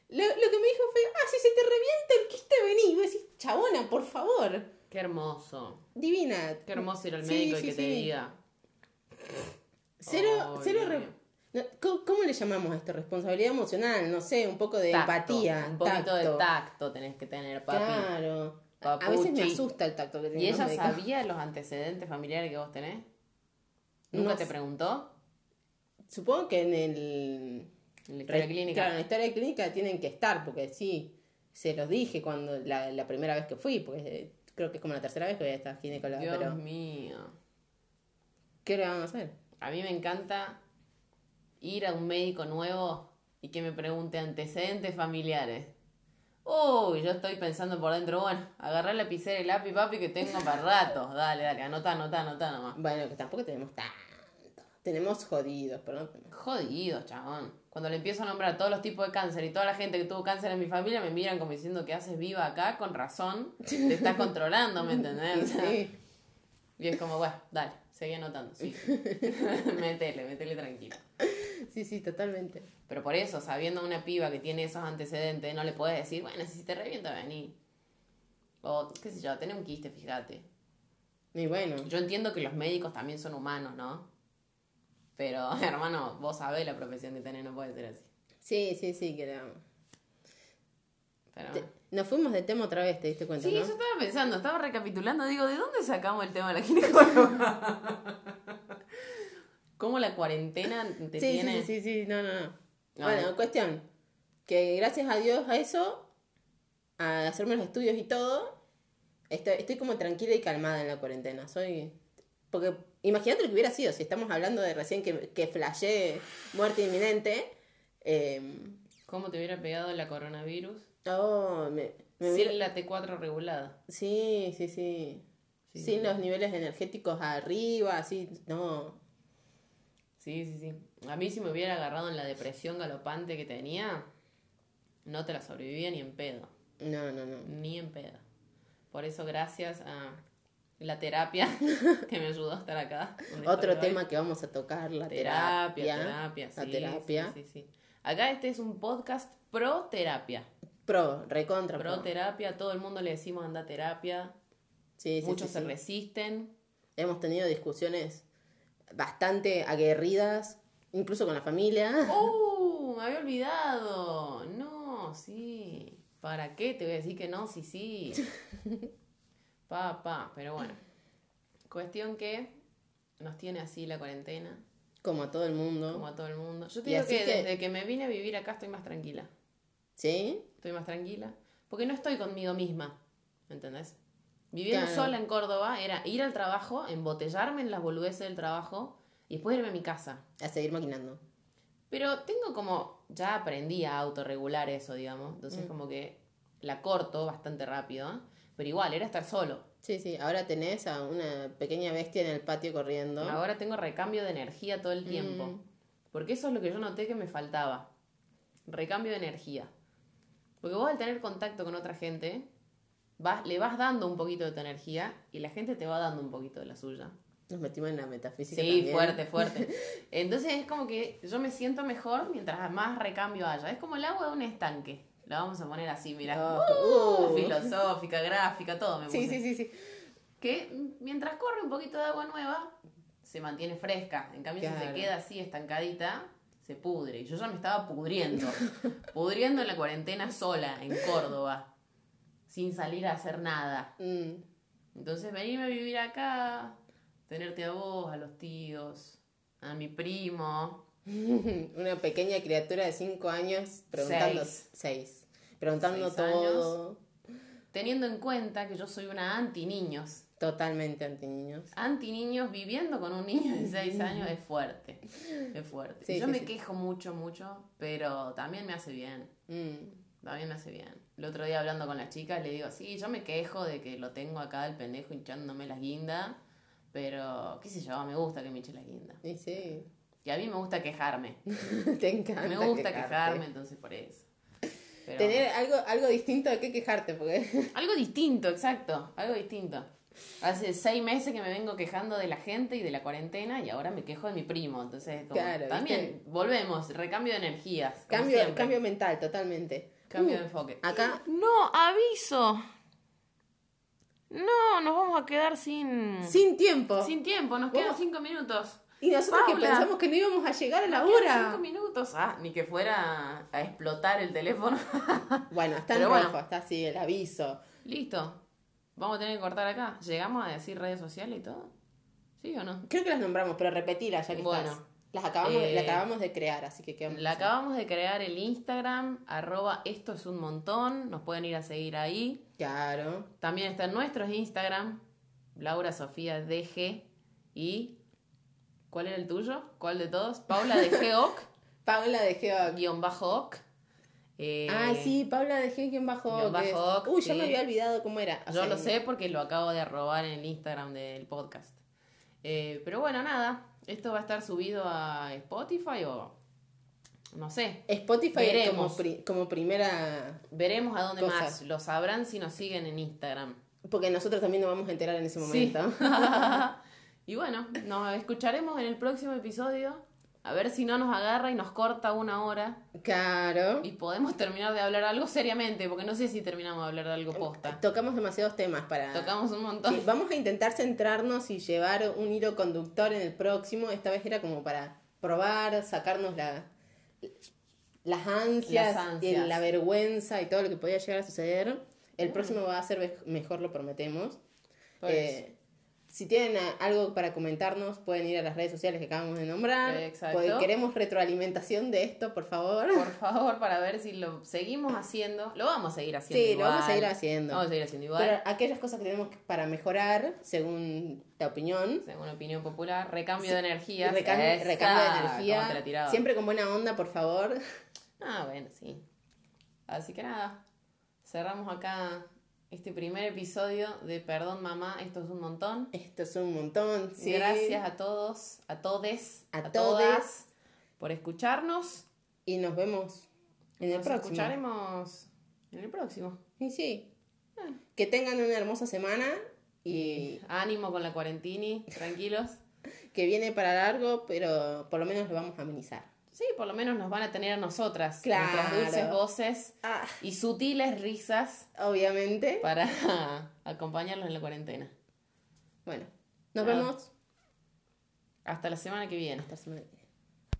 [SPEAKER 2] lo, lo que me dijo fue, ah, si se te revienta el quiste, vení. Y vos decís, chabona, por favor.
[SPEAKER 1] Qué hermoso.
[SPEAKER 2] Divina.
[SPEAKER 1] Qué hermoso ir al médico
[SPEAKER 2] sí,
[SPEAKER 1] y que te diga.
[SPEAKER 2] Cero, cero re- ¿cómo, cómo le llamamos a esto? Responsabilidad emocional, no sé, un poco de
[SPEAKER 1] Tacto.
[SPEAKER 2] empatía.
[SPEAKER 1] Un poquito de
[SPEAKER 2] tacto.
[SPEAKER 1] tacto tenés que tener, papi.
[SPEAKER 2] Claro. A- A veces me
[SPEAKER 1] Papuchi.
[SPEAKER 2] asusta el tacto que tienen
[SPEAKER 1] ¿Y ella sabía los antecedentes familiares que vos tenés? ¿Nunca
[SPEAKER 2] No
[SPEAKER 1] te preguntó?
[SPEAKER 2] Supongo que en el...
[SPEAKER 1] En la historia
[SPEAKER 2] re-
[SPEAKER 1] clínica.
[SPEAKER 2] Claro, en la historia clínica tienen que estar, porque sí, se los dije cuando la, la primera vez que fui, porque eh, creo que es como la tercera vez que voy a estar ginecóloga,
[SPEAKER 1] Dios
[SPEAKER 2] pero
[SPEAKER 1] mío.
[SPEAKER 2] ¿qué le vamos a hacer?
[SPEAKER 1] A mí me encanta ir a un médico nuevo y que me pregunte antecedentes familiares. Uy, yo estoy pensando por dentro, bueno, agarrar la lapicera y lápiz, papi, que tengo para rato. Dale, dale, anota, anota, anota nomás.
[SPEAKER 2] Bueno, que tampoco tenemos tanto. Tenemos jodidos, pero no tenemos-
[SPEAKER 1] Jodido, chabón. Cuando le empiezo a nombrar todos los tipos de cáncer y toda la gente que tuvo cáncer en mi familia me miran como diciendo que haces viva acá, con razón, te estás controlando, ¿me entendés? O sea,
[SPEAKER 2] Sí.
[SPEAKER 1] Y es como, bueno, dale, seguí anotando, sí. métele, métele tranquilo.
[SPEAKER 2] sí, sí, totalmente.
[SPEAKER 1] Pero por eso, sabiendo una piba que tiene esos antecedentes, no le puedes decir, bueno, si te revienta, vení. O, qué sé yo, tenés un quiste, fíjate.
[SPEAKER 2] Y bueno,
[SPEAKER 1] Yo entiendo que los médicos también son humanos, ¿no? Pero, hermano, vos sabés la profesión que tenés, no puede ser así.
[SPEAKER 2] sí, sí, sí, que
[SPEAKER 1] Pero...
[SPEAKER 2] Te- Nos fuimos de tema otra vez, ¿te diste cuenta?
[SPEAKER 1] Sí,
[SPEAKER 2] no?
[SPEAKER 1] yo estaba pensando, estaba recapitulando, digo, ¿de dónde sacamos el tema de la ginecóloga? ¿Cómo la cuarentena te
[SPEAKER 2] sí,
[SPEAKER 1] tiene?
[SPEAKER 2] sí, sí, sí, no, no, no. Bueno, cuestión, que gracias a Dios a eso, a hacerme los estudios y todo, estoy, estoy como tranquila y calmada en la cuarentena. Soy... Porque imagínate lo que hubiera sido, si estamos hablando de recién que, que flashé muerte inminente. Eh,
[SPEAKER 1] ¿Cómo te hubiera pegado la coronavirus?
[SPEAKER 2] Oh, me, me
[SPEAKER 1] Sin
[SPEAKER 2] hubiera-
[SPEAKER 1] la T4 regulada.
[SPEAKER 2] Sí, sí, sí.
[SPEAKER 1] Sí,
[SPEAKER 2] Sin los niveles energéticos arriba, así, no.
[SPEAKER 1] Sí, sí, sí. A mí si me hubiera agarrado en la depresión galopante que tenía, no te la sobrevivía ni en pedo.
[SPEAKER 2] No, no, no.
[SPEAKER 1] Ni en pedo. Por eso gracias a la terapia que me ayudó a estar acá.
[SPEAKER 2] Otro
[SPEAKER 1] hoy.
[SPEAKER 2] tema que vamos a tocar, la
[SPEAKER 1] Terapia,
[SPEAKER 2] terapia.
[SPEAKER 1] terapia, sí,
[SPEAKER 2] la terapia.
[SPEAKER 1] Sí, sí, sí. Acá este es un podcast pro terapia.
[SPEAKER 2] Pro, recontra
[SPEAKER 1] Pro
[SPEAKER 2] pro.
[SPEAKER 1] terapia, todo el mundo le decimos anda terapia.
[SPEAKER 2] Sí, sí,
[SPEAKER 1] Muchos
[SPEAKER 2] sí,
[SPEAKER 1] se resisten.
[SPEAKER 2] Hemos tenido discusiones bastante aguerridas, incluso con la familia.
[SPEAKER 1] ¡Uh! Me había olvidado. No, sí. ¿Para qué? Te voy a decir que no, sí, sí. Pa, pa. Pero bueno. Cuestión que nos tiene así la cuarentena,
[SPEAKER 2] Como a todo el mundo.
[SPEAKER 1] como a todo el mundo. Yo te
[SPEAKER 2] Y
[SPEAKER 1] digo que- desde que me vine a vivir acá estoy más tranquila.
[SPEAKER 2] ¿Sí?
[SPEAKER 1] Estoy más tranquila. Porque no estoy conmigo misma. ¿Me entendés? Viviendo
[SPEAKER 2] Claro.
[SPEAKER 1] sola en Córdoba era ir al trabajo, embotellarme en las boludeces del trabajo y después irme a mi casa.
[SPEAKER 2] A seguir maquinando.
[SPEAKER 1] Pero tengo como, ya aprendí a autorregular eso, digamos. Entonces
[SPEAKER 2] Mm.
[SPEAKER 1] como que la corto bastante rápido. ¿eh? Pero igual, era estar solo.
[SPEAKER 2] Sí, sí. Ahora tenés a una pequeña bestia en el patio corriendo.
[SPEAKER 1] Ahora tengo recambio de energía todo el tiempo.
[SPEAKER 2] Mm.
[SPEAKER 1] Porque eso es lo que yo noté que me faltaba. Recambio de energía. Porque vos al tener contacto con otra gente, vas, le vas dando un poquito de tu energía y la gente te va dando un poquito de la suya.
[SPEAKER 2] Nos metimos en la metafísica.
[SPEAKER 1] Sí,
[SPEAKER 2] también.
[SPEAKER 1] fuerte, fuerte. Entonces es como que yo me siento mejor mientras más recambio haya. Es como el agua de un estanque. La vamos a poner así, mira.
[SPEAKER 2] Oh, uh.
[SPEAKER 1] filosófica, gráfica, todo me
[SPEAKER 2] Sí,
[SPEAKER 1] puse.
[SPEAKER 2] sí, sí, sí.
[SPEAKER 1] Que mm, mientras corre un poquito de agua nueva, se mantiene fresca. En cambio, si se queda así estancadita, se pudre. Y yo ya me estaba pudriendo. pudriendo en la cuarentena sola, en Córdoba. Sin salir a hacer nada.
[SPEAKER 2] Mm.
[SPEAKER 1] Entonces, venirme a vivir acá, tenerte a vos, a los tíos, a mi primo.
[SPEAKER 2] Una pequeña criatura de 5 años preguntando.
[SPEAKER 1] Seis.
[SPEAKER 2] 6. Preguntando
[SPEAKER 1] Seis
[SPEAKER 2] todo.
[SPEAKER 1] Teniendo en cuenta que yo soy una anti-niños.
[SPEAKER 2] Totalmente anti niños.
[SPEAKER 1] Anti-niños viviendo con un niño de 6 años es fuerte. Es fuerte.
[SPEAKER 2] Sí,
[SPEAKER 1] yo
[SPEAKER 2] sí,
[SPEAKER 1] me
[SPEAKER 2] sí.
[SPEAKER 1] quejo mucho, mucho, pero también me hace bien.
[SPEAKER 2] Mm.
[SPEAKER 1] También me hace bien. El otro día hablando con las chicas le digo, sí, yo me quejo de que lo tengo acá el pendejo hinchándome las guindas, Pero, qué sé yo, me gusta que Michelle es linda.
[SPEAKER 2] Y sí,
[SPEAKER 1] Y a mí me gusta quejarme.
[SPEAKER 2] te encanta.
[SPEAKER 1] Me gusta
[SPEAKER 2] quejarte.
[SPEAKER 1] quejarme, entonces por eso. Pero-
[SPEAKER 2] Tener algo, algo distinto de qué quejarte, porque
[SPEAKER 1] Algo distinto, exacto, algo distinto. Hace seis meses que me vengo quejando de la gente y de la cuarentena y ahora me quejo de mi primo. Entonces, como,
[SPEAKER 2] Claro,
[SPEAKER 1] también volvemos, recambio de energías.
[SPEAKER 2] cambio,
[SPEAKER 1] siempre.
[SPEAKER 2] cambio mental, totalmente.
[SPEAKER 1] Cambio
[SPEAKER 2] Uh,
[SPEAKER 1] de enfoque.
[SPEAKER 2] Acá,
[SPEAKER 1] No, aviso. No, nos vamos a quedar sin,
[SPEAKER 2] sin tiempo.
[SPEAKER 1] sin tiempo, nos quedan cinco minutos.
[SPEAKER 2] Y nosotros que pensamos que no íbamos a llegar a la
[SPEAKER 1] Nos
[SPEAKER 2] hora.
[SPEAKER 1] cinco minutos. Ah, ni que fuera a explotar el teléfono.
[SPEAKER 2] Bueno, está en
[SPEAKER 1] Pero bueno.
[SPEAKER 2] rojo, está así el aviso.
[SPEAKER 1] Listo. Vamos a tener que cortar acá. ¿Llegamos a decir redes sociales y todo? ¿Sí o no?
[SPEAKER 2] Creo que las nombramos, pero repetirlas ya que
[SPEAKER 1] Bueno.
[SPEAKER 2] estás. Las acabamos,
[SPEAKER 1] Eh,
[SPEAKER 2] acabamos de crear, así que quedamos.
[SPEAKER 1] La acabamos de crear el Instagram, arroba esto es un montón. Nos pueden ir a seguir ahí.
[SPEAKER 2] Claro.
[SPEAKER 1] También está en nuestros Instagram, Laura Sofía DG y... ¿Cuál era el tuyo? ¿Cuál de todos? Paula de
[SPEAKER 2] Paula de
[SPEAKER 1] guion bajo Oc. Eh,
[SPEAKER 2] Ay, sí, Paula de es-
[SPEAKER 1] bajo
[SPEAKER 2] Uy, ya
[SPEAKER 1] sí.
[SPEAKER 2] me había olvidado cómo era. O
[SPEAKER 1] Yo
[SPEAKER 2] sea,
[SPEAKER 1] lo sé porque lo acabo de arrobar en el Instagram del podcast. Eh, pero bueno, nada. Esto va a estar subido a Spotify o... No sé.
[SPEAKER 2] Spotify
[SPEAKER 1] Veremos.
[SPEAKER 2] como, pri- como primera.
[SPEAKER 1] Veremos a dónde
[SPEAKER 2] Cosa.
[SPEAKER 1] más. Lo sabrán si nos siguen en Instagram.
[SPEAKER 2] Porque nosotros también nos vamos a enterar en ese momento.
[SPEAKER 1] y bueno, nos escucharemos en el próximo episodio. A ver si no nos agarra y nos corta una hora.
[SPEAKER 2] Claro.
[SPEAKER 1] Y podemos terminar de hablar algo seriamente, porque no sé si terminamos de hablar de algo posta.
[SPEAKER 2] Tocamos demasiados temas para.
[SPEAKER 1] Tocamos un montón.
[SPEAKER 2] Sí, vamos a intentar centrarnos y llevar un hilo conductor en el próximo. Esta vez era como para probar, sacarnos la, las, ansias,
[SPEAKER 1] Las ansias.
[SPEAKER 2] y la vergüenza y todo lo que podía llegar a suceder. El próximo va a ser mejor, lo prometemos.
[SPEAKER 1] Por
[SPEAKER 2] Eh, si tienen algo para comentarnos, pueden ir a las redes sociales que acabamos de nombrar.
[SPEAKER 1] Exacto.
[SPEAKER 2] Porque queremos retroalimentación de esto, por favor.
[SPEAKER 1] Por favor, para ver si lo seguimos haciendo. Lo vamos a seguir haciendo.
[SPEAKER 2] Sí, lo vamos a seguir haciendo.
[SPEAKER 1] Vamos a seguir haciendo igual.
[SPEAKER 2] Pero aquellas cosas que tenemos para mejorar, según la opinión,
[SPEAKER 1] Según opinión popular, recambio de energía.
[SPEAKER 2] Recam- recambio de energía. Siempre con buena onda, por favor.
[SPEAKER 1] Ah, bueno, sí. Así que nada, cerramos acá este primer episodio de Perdón Mamá, esto es un montón.
[SPEAKER 2] Esto es un montón. sí.
[SPEAKER 1] Gracias a todos, a todes,
[SPEAKER 2] A
[SPEAKER 1] todas por escucharnos.
[SPEAKER 2] Y nos vemos en el
[SPEAKER 1] Nos
[SPEAKER 2] próximo.
[SPEAKER 1] escucharemos en el próximo.
[SPEAKER 2] Y sí. Que tengan una hermosa semana y
[SPEAKER 1] Ánimo con la cuarentini, tranquilos.
[SPEAKER 2] que viene para largo, pero por lo menos lo vamos a amenizar.
[SPEAKER 1] Sí, por lo menos nos van a tener a nosotras,
[SPEAKER 2] Claro.
[SPEAKER 1] nuestras dulces voces
[SPEAKER 2] Ah,
[SPEAKER 1] y sutiles risas
[SPEAKER 2] obviamente.
[SPEAKER 1] para acompañarlos en la cuarentena.
[SPEAKER 2] Bueno, nos
[SPEAKER 1] Chao.
[SPEAKER 2] vemos
[SPEAKER 1] Hasta la semana que viene.
[SPEAKER 2] hasta la semana que viene.